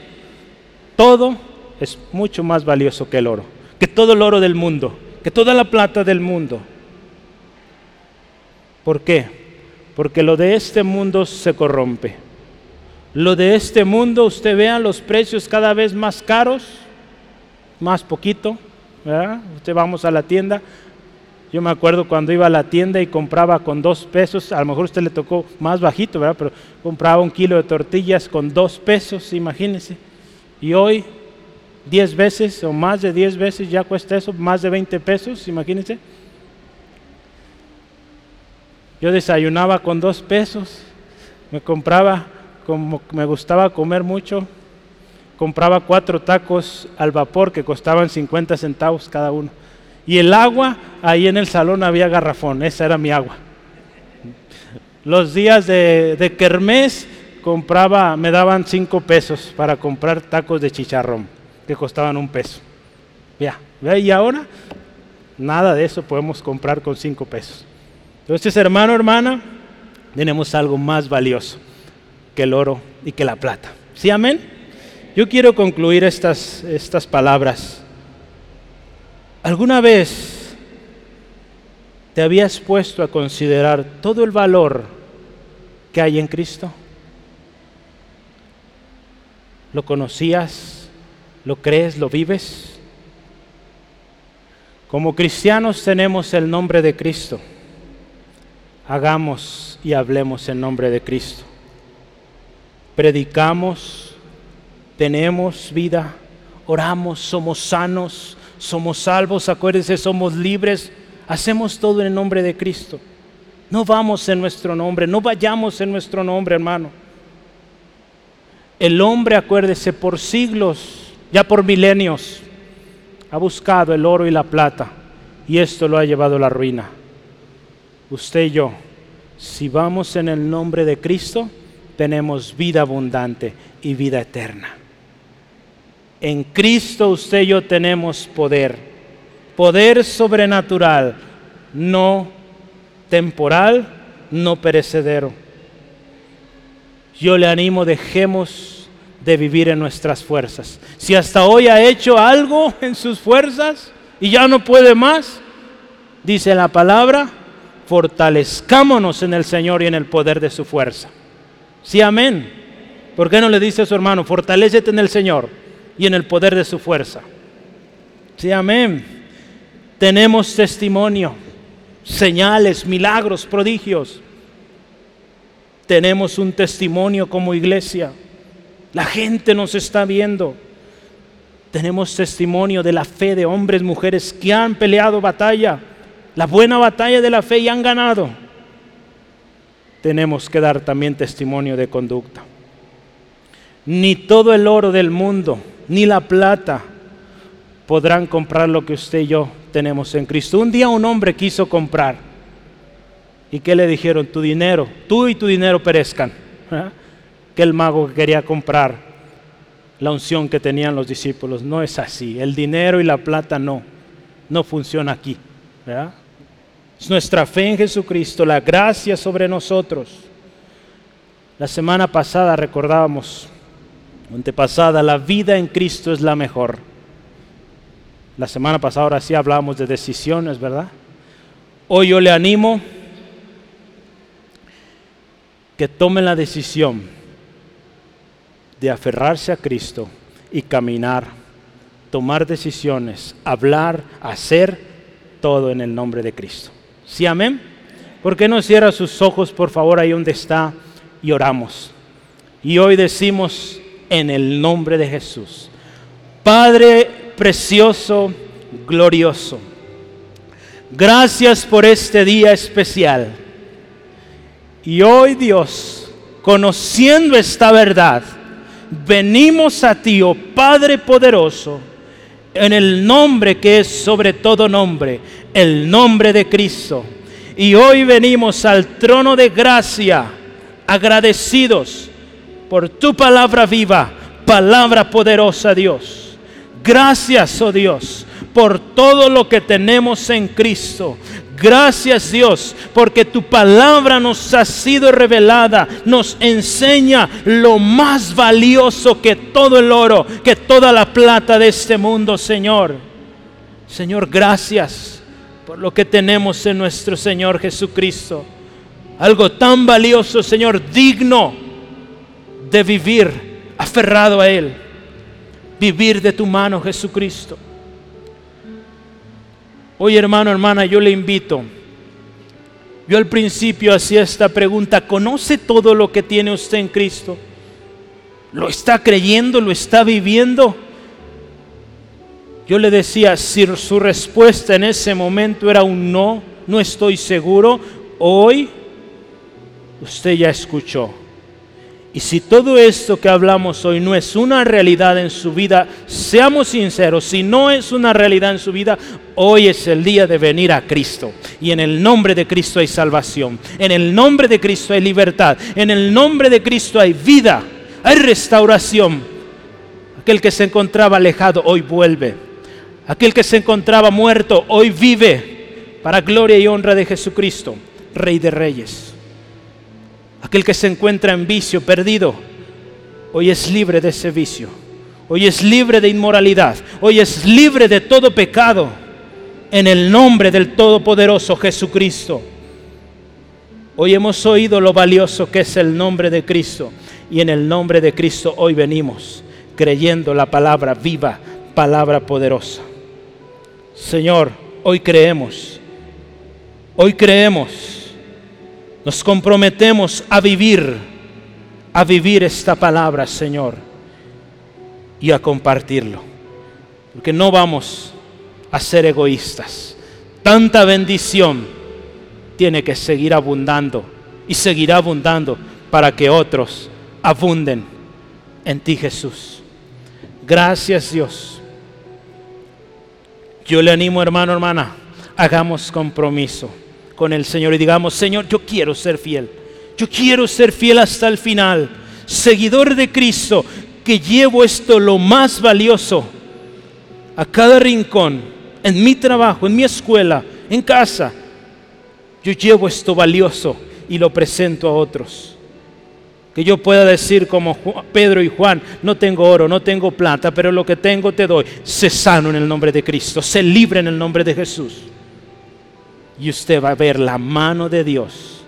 todo es mucho más valioso que el oro, que todo el oro del mundo que toda la plata del mundo. ¿Por qué? Porque lo de este mundo se corrompe. Lo de este mundo, usted vea los precios cada vez más caros, más poquito. ¿verdad? Usted vamos a la tienda. Yo me acuerdo cuando iba a la tienda y compraba con dos pesos, a lo mejor usted le tocó más bajito, ¿verdad? Pero compraba un kilo de tortillas con dos pesos, imagínese. Y hoy 10 veces o más de 10 veces ya cuesta eso, más de 20 pesos, imagínense. Yo desayunaba con dos pesos, me compraba como me gustaba comer mucho, compraba cuatro tacos al vapor que costaban 50 centavos cada uno. Y el agua, ahí en el salón había garrafón, esa era mi agua. Los días de, de kermés compraba, me daban cinco pesos para comprar tacos de chicharrón, que costaban un peso. Ya, y ahora nada de eso podemos comprar con cinco pesos. Entonces, hermano, hermana, tenemos algo más valioso que el oro y que la plata. ¿Sí, amén? Yo quiero concluir estas, estas palabras. ¿Alguna vez te habías puesto a considerar todo el valor que hay en Cristo? ¿Lo conocías? ¿Lo crees? ¿Lo vives? Como cristianos tenemos el nombre de Cristo. Hagamos y hablemos en nombre de Cristo. Predicamos, tenemos vida, oramos, somos sanos, somos salvos, acuérdense, somos libres, hacemos todo en el nombre de Cristo. No vamos en nuestro nombre, no vayamos en nuestro nombre, hermano. El hombre, acuérdese, por siglos, ya por milenios, ha buscado el oro y la plata y esto lo ha llevado a la ruina. Usted y yo, si vamos en el nombre de Cristo, tenemos vida abundante y vida eterna. En Cristo usted y yo tenemos poder, poder sobrenatural, no temporal, no perecedero. Yo le animo, dejemos de vivir en nuestras fuerzas. Si hasta hoy ha hecho algo en sus fuerzas y ya no puede más, dice la palabra, fortalezcámonos en el Señor y en el poder de su fuerza. Sí, amén. ¿Por qué no le dice a su hermano, fortalecete en el Señor y en el poder de su fuerza? Sí, amén. Tenemos testimonio, señales, milagros, prodigios tenemos un testimonio como iglesia. La gente nos está viendo. Tenemos testimonio de la fe de hombres, mujeres que han peleado batalla, la buena batalla de la fe y han ganado. Tenemos que dar también testimonio de conducta. Ni todo el oro del mundo, ni la plata podrán comprar lo que usted y yo tenemos en Cristo. Un día un hombre quiso comprar ¿Y qué le dijeron? Tu dinero, tú y tu dinero perezcan. ¿Ah? Que el mago quería comprar la unción que tenían los discípulos. No es así. El dinero y la plata no. No funciona aquí. Es nuestra fe en Jesucristo, la gracia sobre nosotros. La semana pasada recordábamos, antepasada, la vida en Cristo es la mejor. La semana pasada ahora sí hablábamos de decisiones, ¿verdad? Hoy yo le animo que tomen la decisión de aferrarse a Cristo y caminar, tomar decisiones, hablar, hacer todo en el nombre de Cristo. ¿Sí, amén? ¿Por qué no cierra sus ojos, por favor, ahí donde está y oramos? Y hoy decimos en el nombre de Jesús, Padre precioso, glorioso, gracias por este día especial y hoy Dios, conociendo esta verdad, venimos a ti, oh Padre poderoso, en el nombre que es sobre todo nombre, el nombre de Cristo. Y hoy venimos al trono de gracia, agradecidos por tu palabra viva, palabra poderosa, Dios. Gracias, oh Dios, por todo lo que tenemos en Cristo. Gracias Dios, porque tu palabra nos ha sido revelada, nos enseña lo más valioso que todo el oro, que toda la plata de este mundo, Señor. Señor, gracias por lo que tenemos en nuestro Señor Jesucristo. Algo tan valioso, Señor, digno de vivir aferrado a Él. Vivir de tu mano, Jesucristo. Hoy hermano, hermana, yo le invito. Yo al principio hacía esta pregunta, ¿conoce todo lo que tiene usted en Cristo? ¿Lo está creyendo? ¿Lo está viviendo? Yo le decía, si su respuesta en ese momento era un no, no estoy seguro, hoy usted ya escuchó. Y si todo esto que hablamos hoy no es una realidad en su vida, seamos sinceros, si no es una realidad en su vida, hoy es el día de venir a Cristo. Y en el nombre de Cristo hay salvación, en el nombre de Cristo hay libertad, en el nombre de Cristo hay vida, hay restauración. Aquel que se encontraba alejado hoy vuelve. Aquel que se encontraba muerto hoy vive para gloria y honra de Jesucristo, Rey de Reyes. Aquel que se encuentra en vicio, perdido, hoy es libre de ese vicio. Hoy es libre de inmoralidad. Hoy es libre de todo pecado. En el nombre del Todopoderoso Jesucristo. Hoy hemos oído lo valioso que es el nombre de Cristo. Y en el nombre de Cristo hoy venimos creyendo la palabra viva, palabra poderosa. Señor, hoy creemos. Hoy creemos nos comprometemos a vivir, a vivir esta palabra, Señor, y a compartirlo. Porque no vamos a ser egoístas. Tanta bendición tiene que seguir abundando y seguirá abundando para que otros abunden en ti, Jesús. Gracias, Dios. Yo le animo, hermano, hermana, hagamos compromiso con el Señor y digamos, Señor, yo quiero ser fiel. Yo quiero ser fiel hasta el final. Seguidor de Cristo, que llevo esto lo más valioso a cada rincón, en mi trabajo, en mi escuela, en casa. Yo llevo esto valioso y lo presento a otros. Que yo pueda decir como Pedro y Juan, no tengo oro, no tengo plata, pero lo que tengo te doy. Sé sano en el nombre de Cristo, sé libre en el nombre de Jesús y usted va a ver la mano de Dios.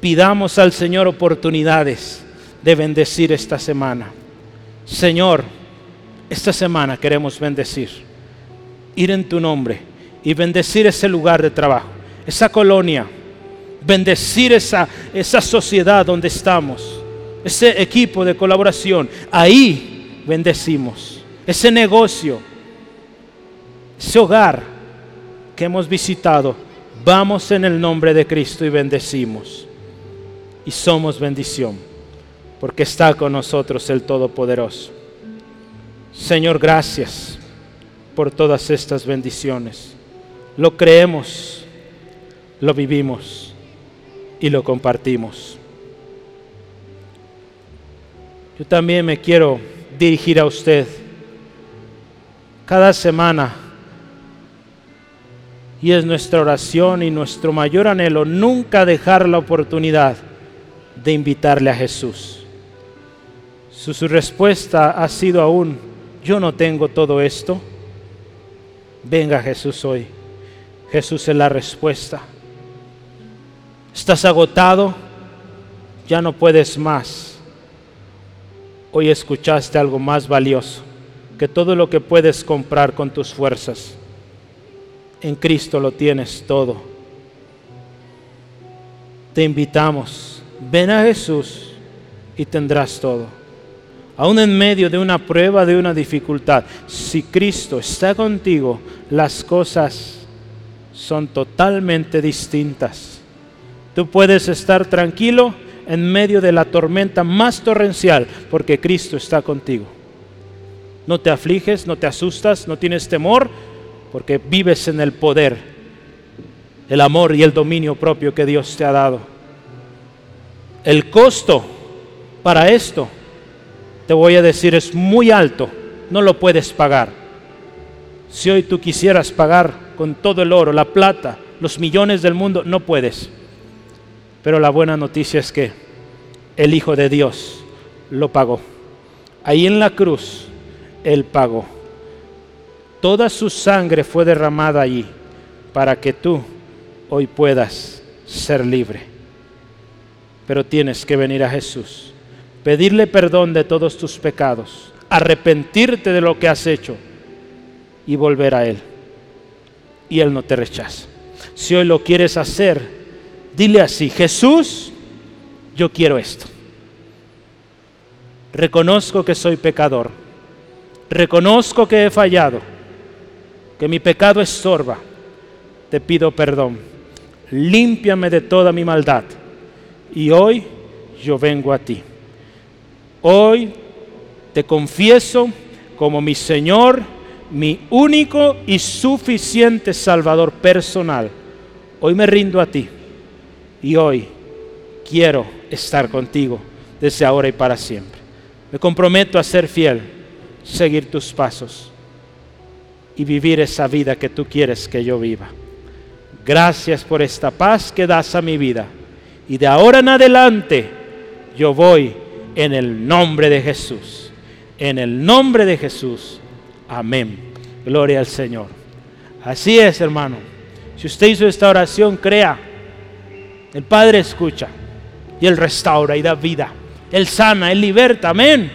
Pidamos al Señor oportunidades de bendecir esta semana. Señor, esta semana queremos bendecir, ir en tu nombre y bendecir ese lugar de trabajo, esa colonia, bendecir esa, esa sociedad donde estamos, ese equipo de colaboración. Ahí bendecimos ese negocio, ese hogar que hemos visitado, vamos en el nombre de Cristo y bendecimos. Y somos bendición, porque está con nosotros el Todopoderoso. Señor, gracias por todas estas bendiciones. Lo creemos, lo vivimos y lo compartimos. Yo también me quiero dirigir a usted. Cada semana y es nuestra oración y nuestro mayor anhelo nunca dejar la oportunidad de invitarle a Jesús. Su, su respuesta ha sido aún, yo no tengo todo esto. Venga Jesús hoy. Jesús es la respuesta. Estás agotado, ya no puedes más. Hoy escuchaste algo más valioso que todo lo que puedes comprar con tus fuerzas en Cristo lo tienes todo. Te invitamos, ven a Jesús y tendrás todo. Aún en medio de una prueba, de una dificultad, si Cristo está contigo, las cosas son totalmente distintas. Tú puedes estar tranquilo en medio de la tormenta más torrencial porque Cristo está contigo. No te afliges, no te asustas, no tienes temor, porque vives en el poder, el amor y el dominio propio que Dios te ha dado. El costo para esto, te voy a decir, es muy alto, no lo puedes pagar. Si hoy tú quisieras pagar con todo el oro, la plata, los millones del mundo, no puedes. Pero la buena noticia es que el Hijo de Dios lo pagó. Ahí en la cruz, Él pagó. Toda su sangre fue derramada allí para que tú hoy puedas ser libre. Pero tienes que venir a Jesús, pedirle perdón de todos tus pecados, arrepentirte de lo que has hecho y volver a Él. Y Él no te rechaza. Si hoy lo quieres hacer, dile así, Jesús, yo quiero esto. Reconozco que soy pecador. Reconozco que he fallado que mi pecado estorba, te pido perdón. Límpiame de toda mi maldad. Y hoy yo vengo a ti. Hoy te confieso como mi Señor, mi único y suficiente Salvador personal. Hoy me rindo a ti y hoy quiero estar contigo desde ahora y para siempre. Me comprometo a ser fiel, seguir tus pasos y vivir esa vida que tú quieres que yo viva. Gracias por esta paz que das a mi vida. Y de ahora en adelante yo voy en el nombre de Jesús. En el nombre de Jesús. Amén. Gloria al Señor. Así es, hermano. Si usted hizo esta oración, crea. El Padre escucha. Y Él restaura y da vida. Él sana, Él liberta. Amén.